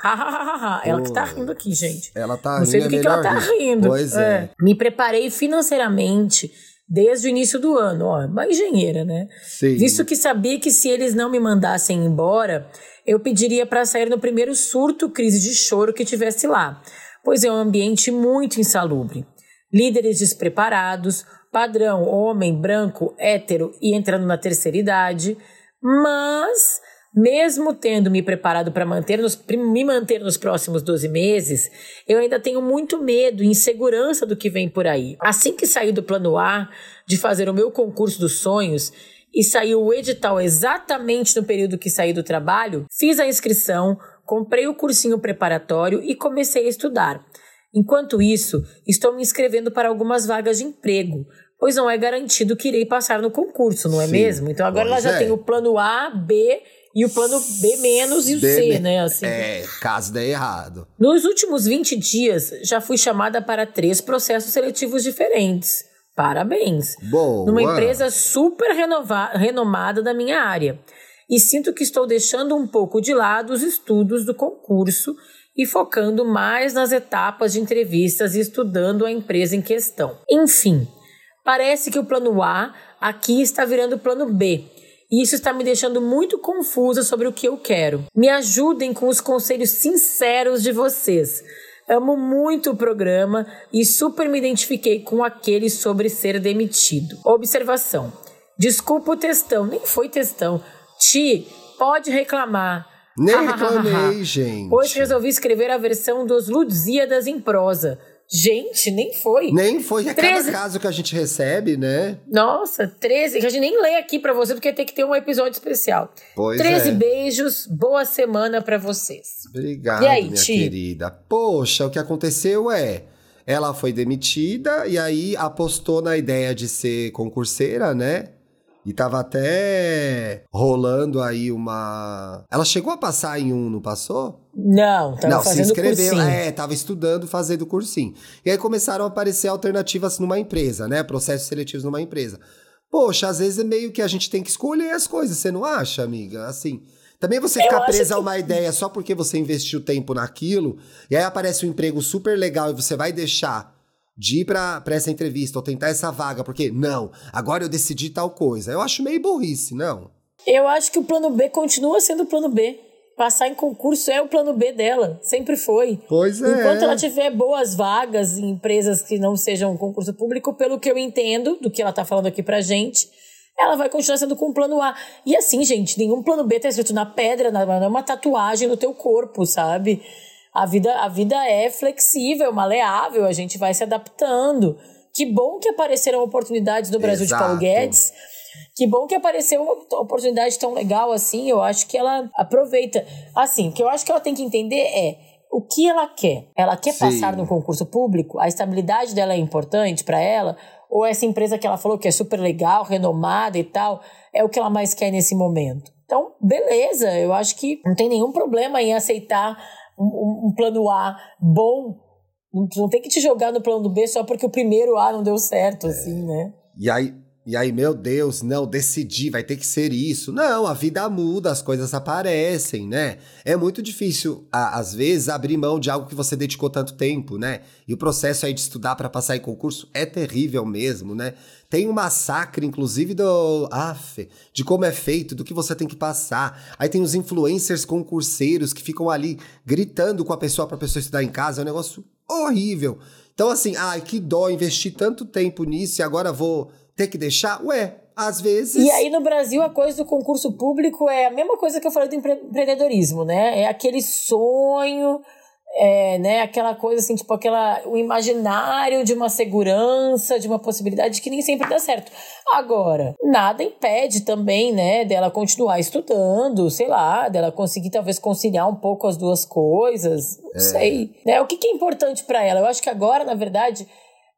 ela que tá rindo aqui, gente. Ela tá Não rindo. sei do que, é que ela tá rindo. Pois é. é. Me preparei financeiramente desde o início do ano, ó, uma engenheira, né? Sim. Visto que sabia que se eles não me mandassem embora, eu pediria para sair no primeiro surto, crise de choro que tivesse lá, pois é um ambiente muito insalubre. Líderes despreparados, padrão homem branco, hétero e entrando na terceira idade, mas mesmo tendo me preparado para manter nos, me manter nos próximos 12 meses, eu ainda tenho muito medo e insegurança do que vem por aí. Assim que saí do plano A de fazer o meu concurso dos sonhos e saiu o edital exatamente no período que saí do trabalho, fiz a inscrição, comprei o cursinho preparatório e comecei a estudar. Enquanto isso, estou me inscrevendo para algumas vagas de emprego, pois não é garantido que irei passar no concurso, não é Sim, mesmo? Então agora ela já é. tem o plano A, B e o plano B menos e o B, C, né? Assim. É, caso dê errado. Nos últimos 20 dias, já fui chamada para três processos seletivos diferentes. Parabéns. Boa. Numa empresa super renomada da minha área. E sinto que estou deixando um pouco de lado os estudos do concurso e focando mais nas etapas de entrevistas e estudando a empresa em questão. Enfim, parece que o plano A aqui está virando o plano B e isso está me deixando muito confusa sobre o que eu quero. Me ajudem com os conselhos sinceros de vocês. Amo muito o programa e super me identifiquei com aquele sobre ser demitido. Observação: desculpa o textão, nem foi textão. Ti, pode reclamar. Nem reclamei, gente. Hoje resolvi escrever a versão dos Lusíadas em prosa. Gente, nem foi. Nem foi. É 13... cada caso que a gente recebe, né? Nossa, 13. Que a gente nem lê aqui para você, porque tem que ter um episódio especial. Pois 13 é. beijos, boa semana para vocês. Obrigado, aí, minha Ti? querida. Poxa, o que aconteceu é. Ela foi demitida e aí apostou na ideia de ser concurseira, né? E tava até rolando aí uma. Ela chegou a passar em um, não passou? Não, tava não, fazendo se inscreveu, cursinho. é, tava estudando, fazendo cursinho. E aí começaram a aparecer alternativas numa empresa, né? Processos seletivos numa empresa. Poxa, às vezes é meio que a gente tem que escolher as coisas, você não acha, amiga? Assim. Também você ficar presa que... a uma ideia só porque você investiu tempo naquilo, e aí aparece um emprego super legal e você vai deixar de ir pra, pra essa entrevista ou tentar essa vaga, porque não, agora eu decidi tal coisa. Eu acho meio burrice, não? Eu acho que o plano B continua sendo o plano B. Passar em concurso é o plano B dela, sempre foi. Pois é. Enquanto ela tiver boas vagas em empresas que não sejam concurso público, pelo que eu entendo do que ela tá falando aqui pra gente, ela vai continuar sendo com o plano A. E assim, gente, nenhum plano B tá escrito na pedra, não é uma tatuagem no teu corpo, sabe? A vida, a vida é flexível, maleável, a gente vai se adaptando. Que bom que apareceram oportunidades no Brasil Exato. de Paulo Guedes. Que bom que apareceu uma oportunidade tão legal assim. Eu acho que ela aproveita. Assim, o que eu acho que ela tem que entender é o que ela quer. Ela quer Sim. passar no concurso público? A estabilidade dela é importante para ela? Ou essa empresa que ela falou que é super legal, renomada e tal, é o que ela mais quer nesse momento? Então, beleza, eu acho que não tem nenhum problema em aceitar um, um plano A bom, não tem que te jogar no plano B só porque o primeiro A não deu certo, assim, né? E aí, e aí, meu Deus, não, decidi, vai ter que ser isso. Não, a vida muda, as coisas aparecem, né? É muito difícil, às vezes, abrir mão de algo que você dedicou tanto tempo, né? E o processo aí de estudar para passar em concurso é terrível mesmo, né? Tem um massacre, inclusive, do. Af, de como é feito, do que você tem que passar. Aí tem os influencers concurseiros que ficam ali gritando com a pessoa para a pessoa estudar em casa. É um negócio horrível. Então, assim, ai, que dó investir tanto tempo nisso e agora vou ter que deixar? Ué, às vezes. E aí no Brasil a coisa do concurso público é a mesma coisa que eu falei do empreendedorismo, né? É aquele sonho, é, né? Aquela coisa assim, tipo aquela o imaginário de uma segurança, de uma possibilidade que nem sempre dá certo. Agora, nada impede também, né, dela continuar estudando, sei lá, dela conseguir talvez conciliar um pouco as duas coisas, não é. sei, né? O que, que é importante para ela? Eu acho que agora, na verdade,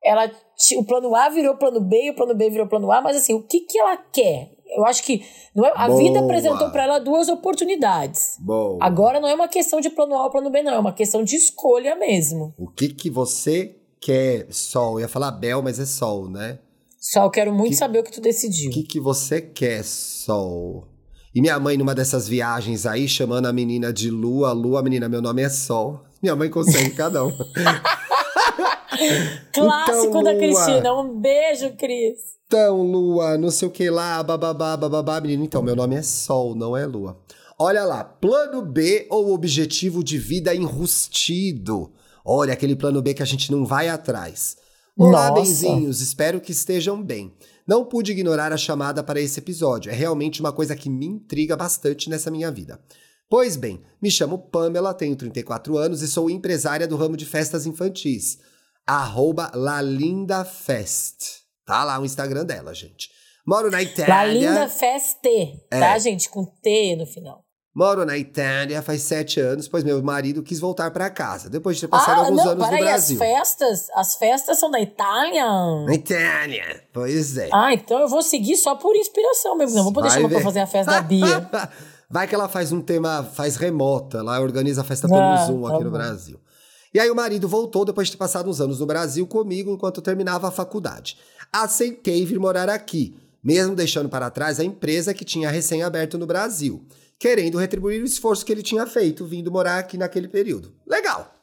ela o plano A virou plano B o plano B virou plano A, mas assim, o que, que ela quer? Eu acho que não é, a Boa. vida apresentou para ela duas oportunidades. Boa. Agora não é uma questão de plano A ou plano B, não, é uma questão de escolha mesmo. O que que você quer, Sol? Eu ia falar Bel, mas é Sol, né? Sol, quero muito que, saber o que tu decidiu. O que que você quer, Sol? E minha mãe, numa dessas viagens aí, chamando a menina de Lua, Lua, menina, meu nome é Sol. Minha mãe consegue cada uma. [LAUGHS] [LAUGHS] Clássico então, da Cristina. Um beijo, Cris. Então, Lua, não sei o que lá, bababá, bababá, menino. Então, meu nome é Sol, não é Lua. Olha lá, plano B ou objetivo de vida enrustido. Olha, aquele plano B que a gente não vai atrás. Olá, Nossa. benzinhos, espero que estejam bem. Não pude ignorar a chamada para esse episódio, é realmente uma coisa que me intriga bastante nessa minha vida. Pois bem, me chamo Pamela, tenho 34 anos e sou empresária do ramo de festas infantis arroba lalindafest. Tá lá o Instagram dela, gente. Moro na Itália. La Linda Feste, é. tá, gente? Com T no final. Moro na Itália faz sete anos, pois meu marido quis voltar para casa, depois de ter passado ah, alguns não, anos no aí, Brasil. as festas, as festas são da Itália? Na Itália, pois é. Ah, então eu vou seguir só por inspiração mesmo, não vou poder Vai chamar ver. pra fazer a festa da Bia. [LAUGHS] Vai que ela faz um tema, faz remota, lá organiza a festa pelo ah, Zoom tá aqui bom. no Brasil. E aí o marido voltou depois de ter passado uns anos no Brasil comigo enquanto terminava a faculdade. Aceitei vir morar aqui, mesmo deixando para trás a empresa que tinha recém aberto no Brasil querendo retribuir o esforço que ele tinha feito vindo morar aqui naquele período. Legal.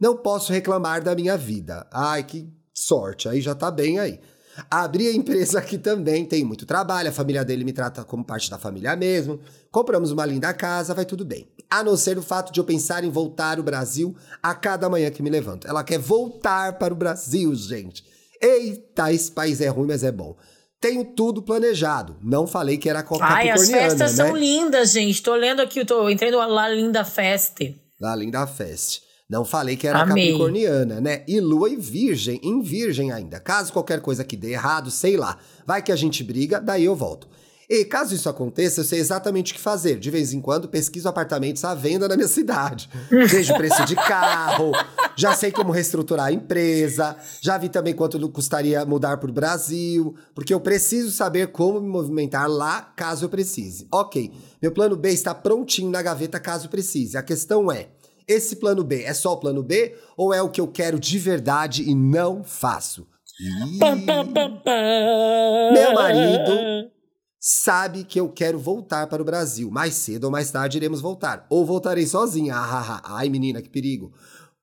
Não posso reclamar da minha vida. Ai, que sorte, aí já tá bem aí. Abri a empresa aqui também, tem muito trabalho, a família dele me trata como parte da família mesmo. Compramos uma linda casa, vai tudo bem. A não ser o fato de eu pensar em voltar ao Brasil a cada manhã que me levanto. Ela quer voltar para o Brasil, gente. Eita, esse país é ruim, mas é bom. Tenho tudo planejado. Não falei que era Capricorniana, Ai, as festas né? são lindas, gente. Tô lendo aqui, tô entrei no La Linda Fest. La Linda Fest. Não falei que era Amei. capricorniana, né? E lua e virgem, em virgem ainda. Caso qualquer coisa que dê errado, sei lá. Vai que a gente briga, daí eu volto. E caso isso aconteça, eu sei exatamente o que fazer. De vez em quando, pesquiso apartamentos à venda na minha cidade. [LAUGHS] Vejo o preço de carro, já sei como reestruturar a empresa, já vi também quanto custaria mudar para o Brasil, porque eu preciso saber como me movimentar lá caso eu precise. Ok, meu plano B está prontinho na gaveta caso precise. A questão é. Esse plano B é só o plano B ou é o que eu quero de verdade e não faço? Meu marido sabe que eu quero voltar para o Brasil. Mais cedo ou mais tarde iremos voltar. Ou voltarei sozinha. Ah, ah, ah. Ai, menina, que perigo.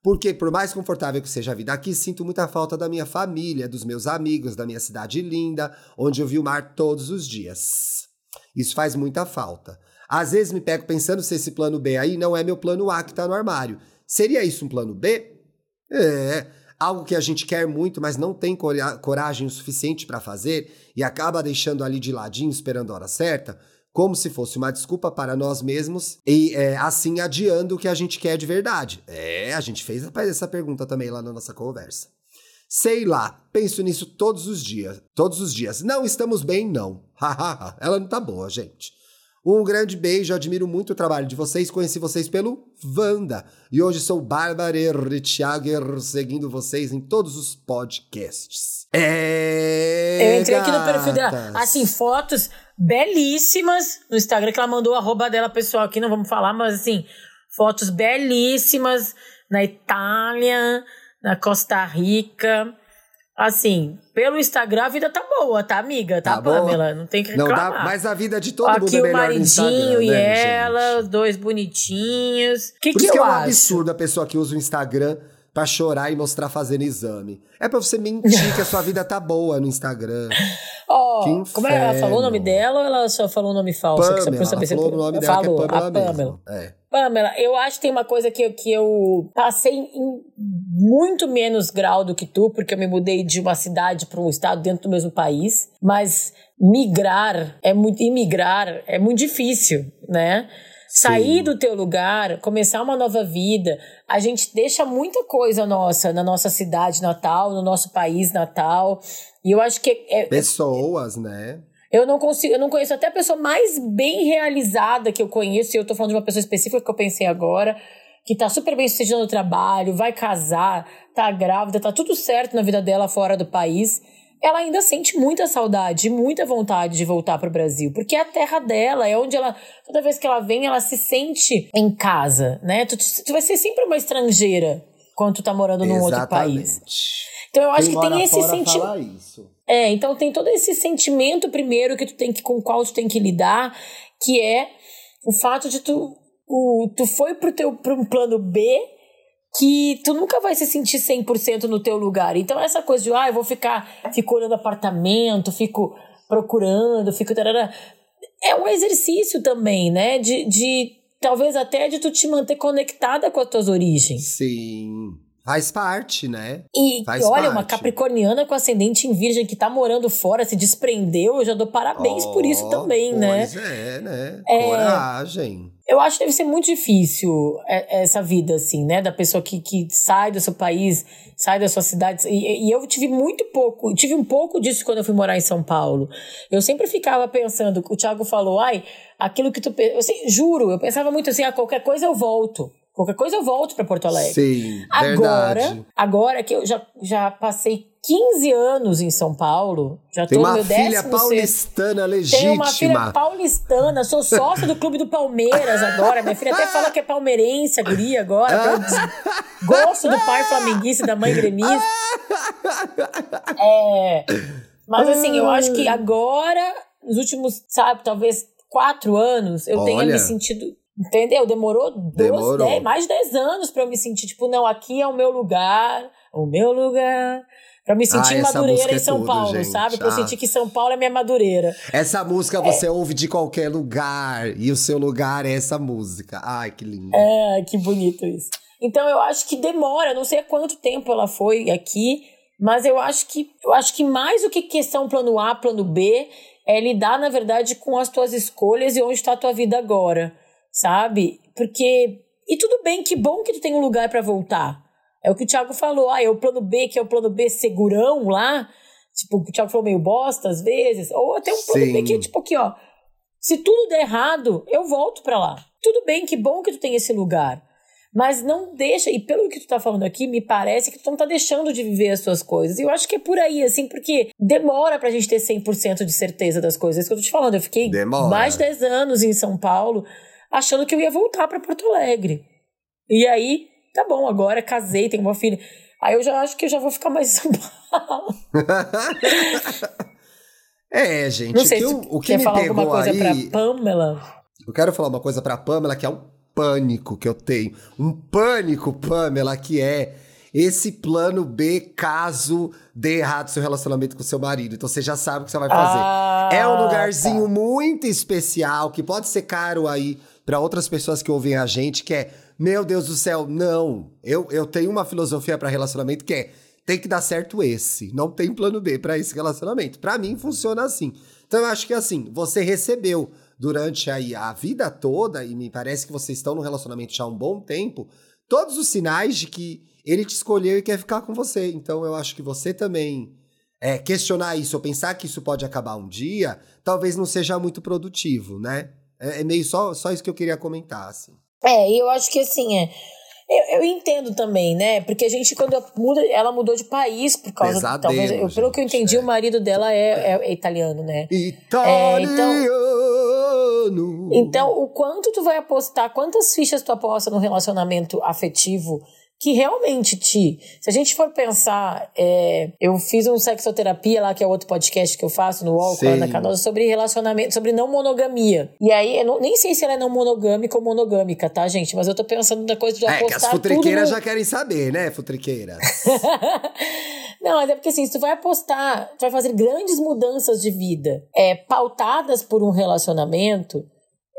Porque, por mais confortável que seja a vida aqui, sinto muita falta da minha família, dos meus amigos, da minha cidade linda, onde eu vi o mar todos os dias. Isso faz muita falta. Às vezes me pego pensando se esse plano B aí não é meu plano A que tá no armário. Seria isso um plano B? É algo que a gente quer muito, mas não tem coragem o suficiente para fazer e acaba deixando ali de ladinho esperando a hora certa, como se fosse uma desculpa para nós mesmos e é, assim adiando o que a gente quer de verdade. É, a gente fez essa pergunta também lá na nossa conversa. Sei lá, penso nisso todos os dias. Todos os dias. Não estamos bem, não. [LAUGHS] Ela não tá boa, gente. Um grande beijo, admiro muito o trabalho de vocês. Conheci vocês pelo Vanda. E hoje sou Bárbara Richager, seguindo vocês em todos os podcasts. É. Eu entrei aqui no perfil dela. Assim, fotos belíssimas no Instagram, que ela mandou o arroba dela pessoal aqui, não vamos falar, mas assim, fotos belíssimas na Itália, na Costa Rica. Assim, pelo Instagram a vida tá boa, tá, amiga? Tá, tá Pamela? Não tem que reclamar. Não dá, mas a vida de todo Aqui mundo é melhor o maridinho e né, ela, os dois bonitinhos. Que Por que isso que é um acho? absurdo a pessoa que usa o Instagram pra chorar e mostrar fazendo exame. É pra você mentir que a sua vida tá boa no Instagram. Ó, oh, como é? Ela falou o nome dela ou ela só falou o nome falso? Pamela, ela falou o nome dela falou, que é Pamela, a Pamela. É. Pamela, eu acho que tem uma coisa que, que eu passei em muito menos grau do que tu, porque eu me mudei de uma cidade para um estado dentro do mesmo país, mas migrar é muito imigrar é muito difícil, né? Sair Sim. do teu lugar, começar uma nova vida. A gente deixa muita coisa nossa na nossa cidade natal, no nosso país natal. E eu acho que é, é pessoas, né? Eu não consigo, eu não conheço até a pessoa mais bem realizada que eu conheço, e eu tô falando de uma pessoa específica que eu pensei agora, que tá super bem sucedida no trabalho, vai casar, tá grávida, tá tudo certo na vida dela fora do país. Ela ainda sente muita saudade, muita vontade de voltar para o Brasil, porque é a terra dela, é onde ela, toda vez que ela vem, ela se sente em casa, né? Tu, tu vai ser sempre uma estrangeira quando tu tá morando num Exatamente. outro país. Então eu acho Quem que tem esse sentimento. É, então tem todo esse sentimento primeiro que tu tem que com o qual tu tem que lidar, que é o fato de tu o, tu foi pro teu pro um plano B que tu nunca vai se sentir 100% no teu lugar. Então essa coisa de, ah, eu vou ficar, fico olhando apartamento, fico procurando, fico tarará, é um exercício também, né, de, de talvez até de tu te manter conectada com as tuas origens. Sim. Faz parte, né? E Faz olha, parte. uma capricorniana com ascendente em virgem que tá morando fora, se desprendeu, eu já dou parabéns oh, por isso também, pois né? Pois é, né? É, Coragem. eu acho que deve ser muito difícil é, essa vida, assim, né? Da pessoa que, que sai do seu país, sai da sua cidade. E, e eu tive muito pouco, tive um pouco disso quando eu fui morar em São Paulo. Eu sempre ficava pensando, o Thiago falou, ai, aquilo que tu. Eu, assim, juro, eu pensava muito assim, a ah, qualquer coisa eu volto. Qualquer coisa eu volto para Porto Alegre. Sim, agora, verdade. agora que eu já, já passei 15 anos em São Paulo, já Tem tô no meu décimo filha paulistana legítima. Tenho uma filha paulistana, sou sócio do clube do Palmeiras agora. Minha filha até [LAUGHS] fala que é palmeirense, a guria agora. gosto do pai flamenguista e da mãe gremista. [LAUGHS] É, mas assim, eu acho que agora, nos últimos, sabe, talvez quatro anos, eu Olha. tenha me sentido Entendeu? Demorou, Demorou. Dois, dez, mais de 10 anos para eu me sentir, tipo, não, aqui é o meu lugar, o meu lugar. Pra me sentir ah, madureira em São é tudo, Paulo, gente. sabe? Pra ah. eu sentir que São Paulo é minha madureira. Essa música você é. ouve de qualquer lugar. E o seu lugar é essa música. Ai, que lindo. É, que bonito isso. Então eu acho que demora, não sei há quanto tempo ela foi aqui, mas eu acho que eu acho que mais do que questão plano A, plano B, é lidar, na verdade, com as tuas escolhas e onde está a tua vida agora sabe? Porque. E tudo bem, que bom que tu tem um lugar para voltar. É o que o Thiago falou. Ah, é o plano B, que é o plano B segurão lá. Tipo, o Thiago falou meio bosta às vezes. Ou até um plano Sim. B que é tipo aqui, ó. Se tudo der errado, eu volto para lá. Tudo bem, que bom que tu tem esse lugar. Mas não deixa, e pelo que tu tá falando aqui, me parece que tu não tá deixando de viver as tuas coisas. E eu acho que é por aí, assim, porque demora pra gente ter 100% de certeza das coisas. É isso que eu tô te falando. Eu fiquei demora. mais de 10 anos em São Paulo achando que eu ia voltar para Porto Alegre. E aí, tá bom, agora casei, tenho uma filha. Aí eu já acho que eu já vou ficar mais [LAUGHS] em São Paulo. [LAUGHS] é, gente. Não sei o que, se o que quer me falar alguma coisa aí, pra Pamela. Eu quero falar uma coisa pra Pamela, que é um pânico que eu tenho. Um pânico, Pamela, que é esse plano B caso dê errado seu relacionamento com seu marido. Então você já sabe o que você vai fazer. Ah, é um lugarzinho tá. muito especial que pode ser caro aí para outras pessoas que ouvem a gente, que é, meu Deus do céu, não. Eu, eu tenho uma filosofia para relacionamento que é, tem que dar certo esse. Não tem plano B para esse relacionamento. Para mim funciona assim. Então eu acho que assim, você recebeu durante aí a vida toda e me parece que vocês estão no relacionamento já há um bom tempo, todos os sinais de que ele te escolheu e quer ficar com você. Então eu acho que você também é, questionar isso ou pensar que isso pode acabar um dia, talvez não seja muito produtivo, né? É, é meio só, só isso que eu queria comentar, assim. É, e eu acho que assim, é. Eu, eu, entendo também, né? Porque a gente, quando muda, ela mudou de país por causa. Pesadelo, talvez, eu, pelo que eu entendi, é. o marido dela é, é, é italiano, né? Italiano! É, então, então, o quanto tu vai apostar, quantas fichas tu aposta no relacionamento afetivo que realmente te. Se a gente for pensar, é, eu fiz um sexoterapia lá, que é outro podcast que eu faço no UOL, com Canosa, sobre relacionamento, sobre não monogamia. E aí, eu não, nem sei se ela é não monogâmica ou monogâmica, tá, gente? Mas eu tô pensando na coisa de apostar. É, que as futriqueiras no... já querem saber, né, futriqueiras? [LAUGHS] não, mas é porque assim, se tu vai apostar, tu vai fazer grandes mudanças de vida é, pautadas por um relacionamento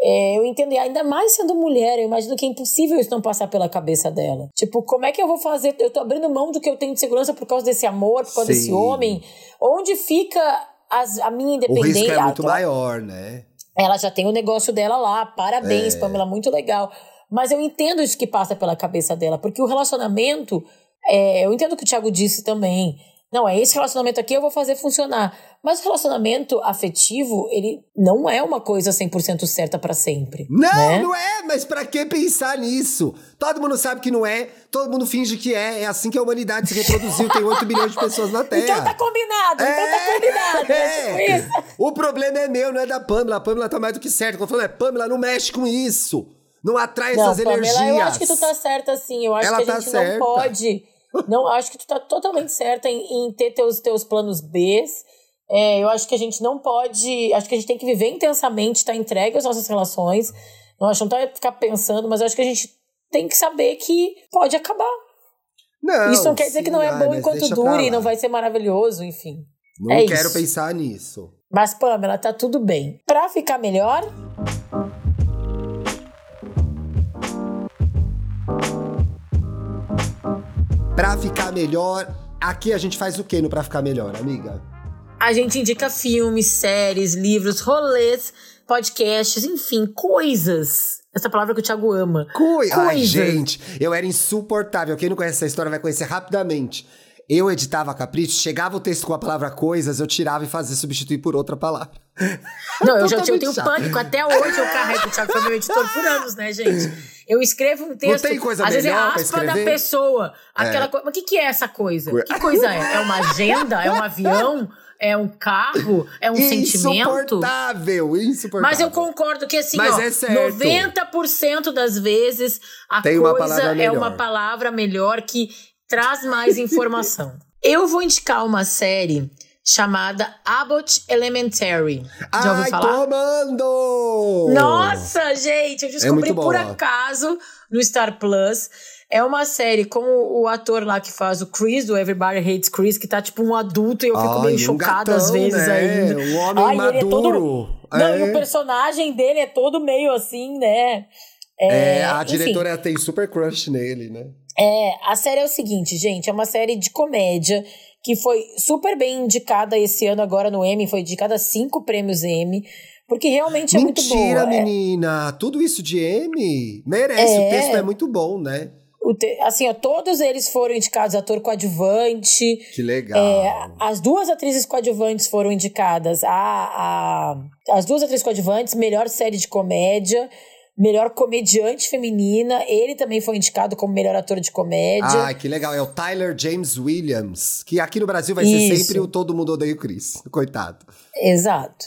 é, eu entendo, e ainda mais sendo mulher, eu imagino que é impossível isso não passar pela cabeça dela. Tipo, como é que eu vou fazer? Eu tô abrindo mão do que eu tenho de segurança por causa desse amor, por causa Sim. desse homem. Onde fica as, a minha independência? O risco é muito maior, né? Ela já tem o negócio dela lá, parabéns, é. Pamela, muito legal. Mas eu entendo isso que passa pela cabeça dela, porque o relacionamento, é, eu entendo o que o Thiago disse também. Não, é esse relacionamento aqui eu vou fazer funcionar. Mas o relacionamento afetivo, ele não é uma coisa 100% certa para sempre. Não, né? não é, mas para que pensar nisso? Todo mundo sabe que não é, todo mundo finge que é. É assim que a humanidade se reproduziu, tem 8 bilhões de pessoas na Terra. Então tá combinado, é, então tá combinado. É, é tipo O problema é meu, não é da Pamela. A Pamela tá mais do que certa. Quando eu falo, é Pamela, não mexe com isso. Não atrai não, essas Pamela, energias. Eu acho que tu tá certa, sim. Eu acho Ela que a tá gente certa. não pode. Não, acho que tu tá totalmente certa em, em ter teus, teus planos Bs é, eu acho que a gente não pode. Acho que a gente tem que viver intensamente, estar tá entregue às nossas relações. Não acho não tá ficar pensando, mas acho que a gente tem que saber que pode acabar. Não, Isso não quer dizer que não é bom enquanto dure e não vai ser maravilhoso, enfim. Não é quero isso. pensar nisso. Mas, Pamela, tá tudo bem. Pra ficar melhor. Pra ficar melhor, aqui a gente faz o que no Pra Ficar Melhor, amiga? A gente indica filmes, séries, livros, rolês, podcasts, enfim, coisas Essa palavra que o Thiago ama. Coi Ai, gente, eu era insuportável. Quem não conhece essa história vai conhecer rapidamente. Eu editava Capricho, chegava o texto com a palavra coisas, eu tirava e fazia substituir por outra palavra. Não, eu [LAUGHS] já eu tenho chato. pânico. Até hoje eu carrego o Thiago foi meu editor por anos, né, gente? Eu escrevo um texto. Não tem coisa às vezes é a aspa da pessoa. Aquela é. coisa. Mas o que, que é essa coisa? Que coisa é? É uma agenda? É um [LAUGHS] avião? é um carro, é um sentimento. Insuportável, insuportável. Mas eu concordo que assim, Mas ó, é certo. 90% das vezes a Tem coisa uma é uma palavra melhor que traz mais informação. [LAUGHS] eu vou indicar uma série chamada Abbott Elementary. Já ouviu falar? tomando! Nossa, gente, eu é descobri é por acaso no Star Plus. É uma série com o, ator lá que faz o Chris, do Everybody Hates Chris, que tá tipo um adulto e eu fico Ai, meio chocada um às vezes né? ainda. Um homem Ai, maduro. É todo... Não, é. e o personagem dele é todo meio assim, né? É, é a diretora enfim. tem super crush nele, né? É, a série é o seguinte, gente, é uma série de comédia que foi super bem indicada esse ano agora no Emmy, foi indicada a cinco prêmios Emmy. Porque realmente é Mentira, muito boa. Mentira, é. menina! Tudo isso de Emmy? Merece, é. o texto é muito bom, né? Te, assim, ó, todos eles foram indicados ator coadjuvante. Que legal. É, as duas atrizes coadjuvantes foram indicadas. A, a, as duas atrizes coadjuvantes, melhor série de comédia, melhor comediante feminina. Ele também foi indicado como melhor ator de comédia. Ah, que legal. É o Tyler James Williams, que aqui no Brasil vai Isso. ser sempre o Todo Mundo Odeia o Chris. Coitado. Exato.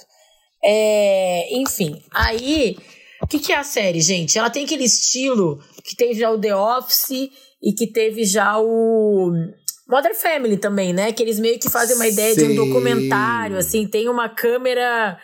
É, enfim, aí o que, que é a série, gente? Ela tem aquele estilo que teve já o The Office e que teve já o Modern Family também, né? Que eles meio que fazem uma ideia Sim. de um documentário, assim, tem uma câmera.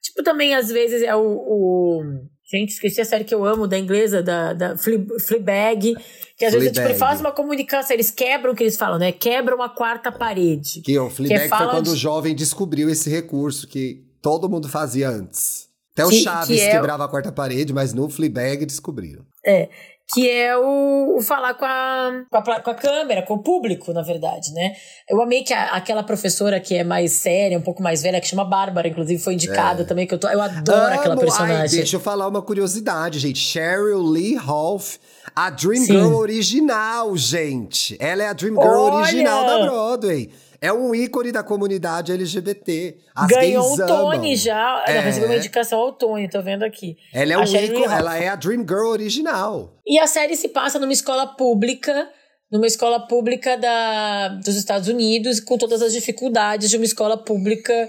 Tipo, também às vezes é o, o. Gente, esqueci a série que eu amo da inglesa, da, da Fleabag, que às vezes tipo, ele faz uma comunicação, eles quebram o que eles falam, né? Quebram a quarta parede. Que o Fleabag que foi quando de... o jovem descobriu esse recurso que todo mundo fazia antes. Até o Chaves que é... quebrava a quarta parede, mas no Fleabag descobriram. É, que é o, o falar com a, com a, com, a, câmera, com o público, na verdade, né? Eu amei que a, aquela professora que é mais séria, um pouco mais velha, que chama Bárbara, inclusive foi indicada é. também, que eu, tô, eu adoro Amo. aquela personagem. Ai, deixa eu falar uma curiosidade, gente. Cheryl Lee Rolfe, a Dream Sim. Girl original, gente. Ela é a Dream Girl Olha! original da Broadway. É um ícone da comunidade LGBT. As Ganhou um Tony já. É. Ela recebeu uma indicação ao Tony, tô vendo aqui. Ela é um ícone, ela é a Dream Girl original. E a série se passa numa escola pública, numa escola pública da, dos Estados Unidos, com todas as dificuldades de uma escola pública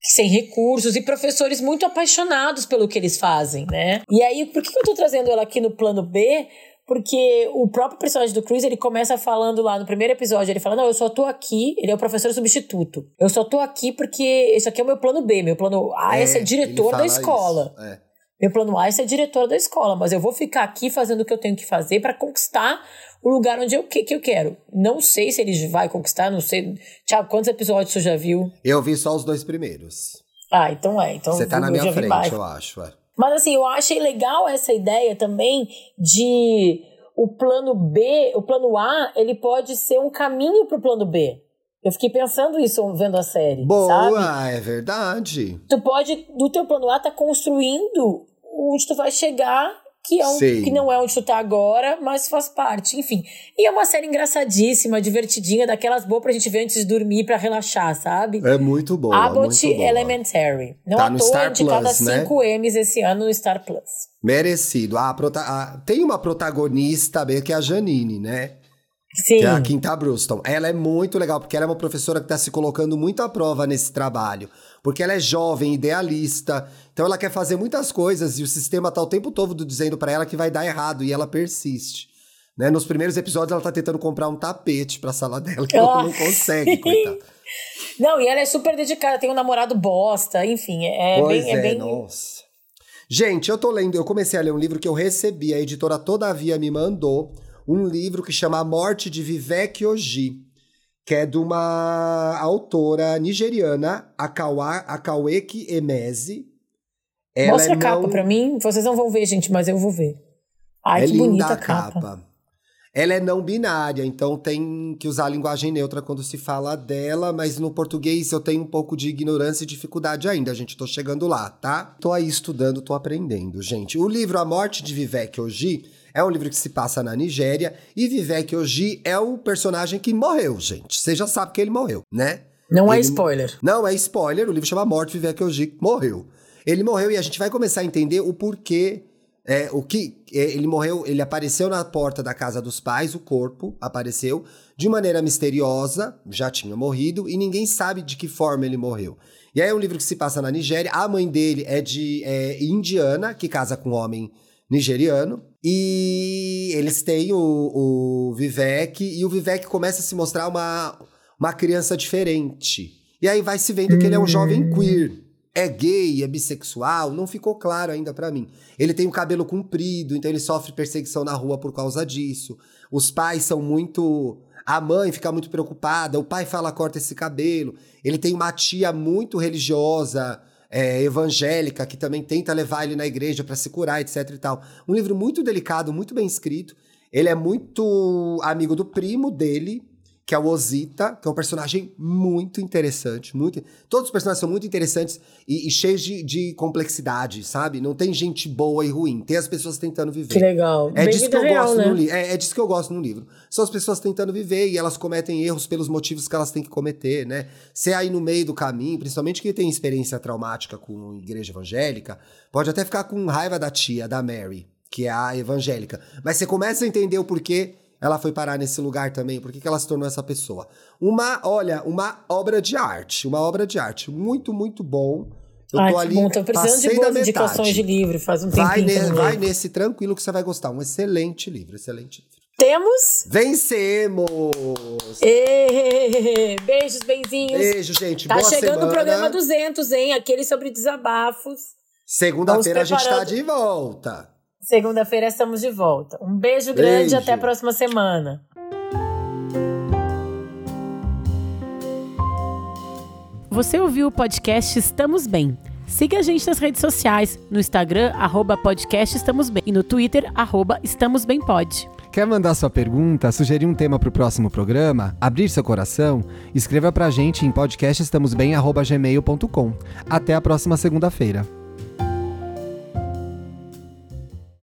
sem recursos e professores muito apaixonados pelo que eles fazem, né? E aí, por que eu tô trazendo ela aqui no plano B? Porque o próprio personagem do Chris, ele começa falando lá no primeiro episódio, ele fala, não, eu só tô aqui, ele é o professor substituto. Eu só tô aqui porque isso aqui é o meu plano B, meu plano A é, é ser diretor da escola. É. Meu plano A é ser diretor da escola, mas eu vou ficar aqui fazendo o que eu tenho que fazer para conquistar o lugar onde eu, que, que eu quero. Não sei se ele vai conquistar, não sei. Tiago, quantos episódios você já viu? Eu vi só os dois primeiros. Ah, então é. Então você tá na minha frente, eu acho. É. Mas assim, eu achei legal essa ideia também de o plano B, o plano A, ele pode ser um caminho para o plano B. Eu fiquei pensando isso vendo a série. Boa, sabe? é verdade. Tu pode, do teu plano A, tá construindo onde tu vai chegar que, é um, que não é onde tu tá agora, mas faz parte, enfim. E é uma série engraçadíssima, divertidinha, daquelas boas pra gente ver antes de dormir pra relaxar, sabe? É muito boa. Abbott muito boa. Elementary. Não tá à toa Star indicada Plus, né? 5 M's esse ano no Star Plus. Merecido. A, prota a, tem uma protagonista bem que é a Janine, né? Sim. Que é a Quinta Bruston. Ela é muito legal, porque ela é uma professora que está se colocando muito à prova nesse trabalho. Porque ela é jovem, idealista, então ela quer fazer muitas coisas e o sistema tá o tempo todo dizendo para ela que vai dar errado e ela persiste. Né? Nos primeiros episódios ela tá tentando comprar um tapete pra sala dela que ela não [LAUGHS] consegue, coitada. Não, e ela é super dedicada, tem um namorado bosta, enfim, é pois bem... É, é bem... nossa. Gente, eu tô lendo, eu comecei a ler um livro que eu recebi, a editora Todavia me mandou, um livro que chama A Morte de Vivek Oji, que é de uma autora nigeriana, Akawa, Akaweki Emezi. Ela Mostra é a capa não... pra mim, vocês não vão ver, gente, mas eu vou ver. Ai, é que bonita a capa. capa. ela é não binária, então tem que usar a linguagem neutra quando se fala dela, mas no português eu tenho um pouco de ignorância e dificuldade ainda, gente. Tô chegando lá, tá? Tô aí estudando, tô aprendendo, gente. O livro A Morte de Vivek Oji é um livro que se passa na Nigéria e Vivek Oji é o personagem que morreu, gente. Você já sabe que ele morreu, né? Não é ele... é spoiler. Não é spoiler, o livro chama Morte Vivek Oji, morreu. Ele morreu e a gente vai começar a entender o porquê é, o que é, ele morreu, ele apareceu na porta da casa dos pais, o corpo apareceu de maneira misteriosa, já tinha morrido e ninguém sabe de que forma ele morreu. E aí é um livro que se passa na Nigéria. A mãe dele é de é, indiana, que casa com um homem nigeriano. E eles têm o, o Vivek, e o Vivek começa a se mostrar uma, uma criança diferente. E aí vai se vendo que ele é um jovem queer é gay, é bissexual, não ficou claro ainda para mim. Ele tem o cabelo comprido, então ele sofre perseguição na rua por causa disso. Os pais são muito. A mãe fica muito preocupada, o pai fala: corta esse cabelo. Ele tem uma tia muito religiosa, é, evangélica, que também tenta levar ele na igreja para se curar, etc e tal. Um livro muito delicado, muito bem escrito. Ele é muito amigo do primo dele, que é o Ozita, que é um personagem muito interessante. Muito, todos os personagens são muito interessantes e, e cheios de, de, complexidade, sabe? Não tem gente boa e ruim. Tem as pessoas tentando viver. Que legal. É Bem disso que eu real, gosto né? no livro. É, é disso que eu gosto no livro. São as pessoas tentando viver e elas cometem erros pelos motivos que elas têm que cometer, né? Se é aí no meio do caminho, principalmente quem tem experiência traumática com igreja evangélica, pode até ficar com raiva da tia, da Mary, que é a evangélica. Mas você começa a entender o porquê ela foi parar nesse lugar também? Por que, que ela se tornou essa pessoa? Uma, olha, uma obra de arte. Uma obra de arte. Muito, muito bom. Eu Ai, tô ali, bom, tô precisando de boas indicações de livro, faz um vai tempinho. Ne, vai nesse tranquilo que você vai gostar. Um excelente livro, excelente livro. Temos? Vencemos! Beijos, benzinhos. Beijo, gente. Tá Boa chegando semana. o programa 200, hein? Aquele sobre desabafos. Segunda-feira a gente tá de volta. Segunda-feira estamos de volta. Um beijo grande e até a próxima semana. Você ouviu o podcast Estamos Bem. Siga a gente nas redes sociais, no Instagram, arroba podcast Estamos Bem, e no Twitter, arroba Estamos Bem Pod. Quer mandar sua pergunta, sugerir um tema para o próximo programa, abrir seu coração? Escreva para a gente em podcastestamosbem.gmail.com. Até a próxima segunda-feira.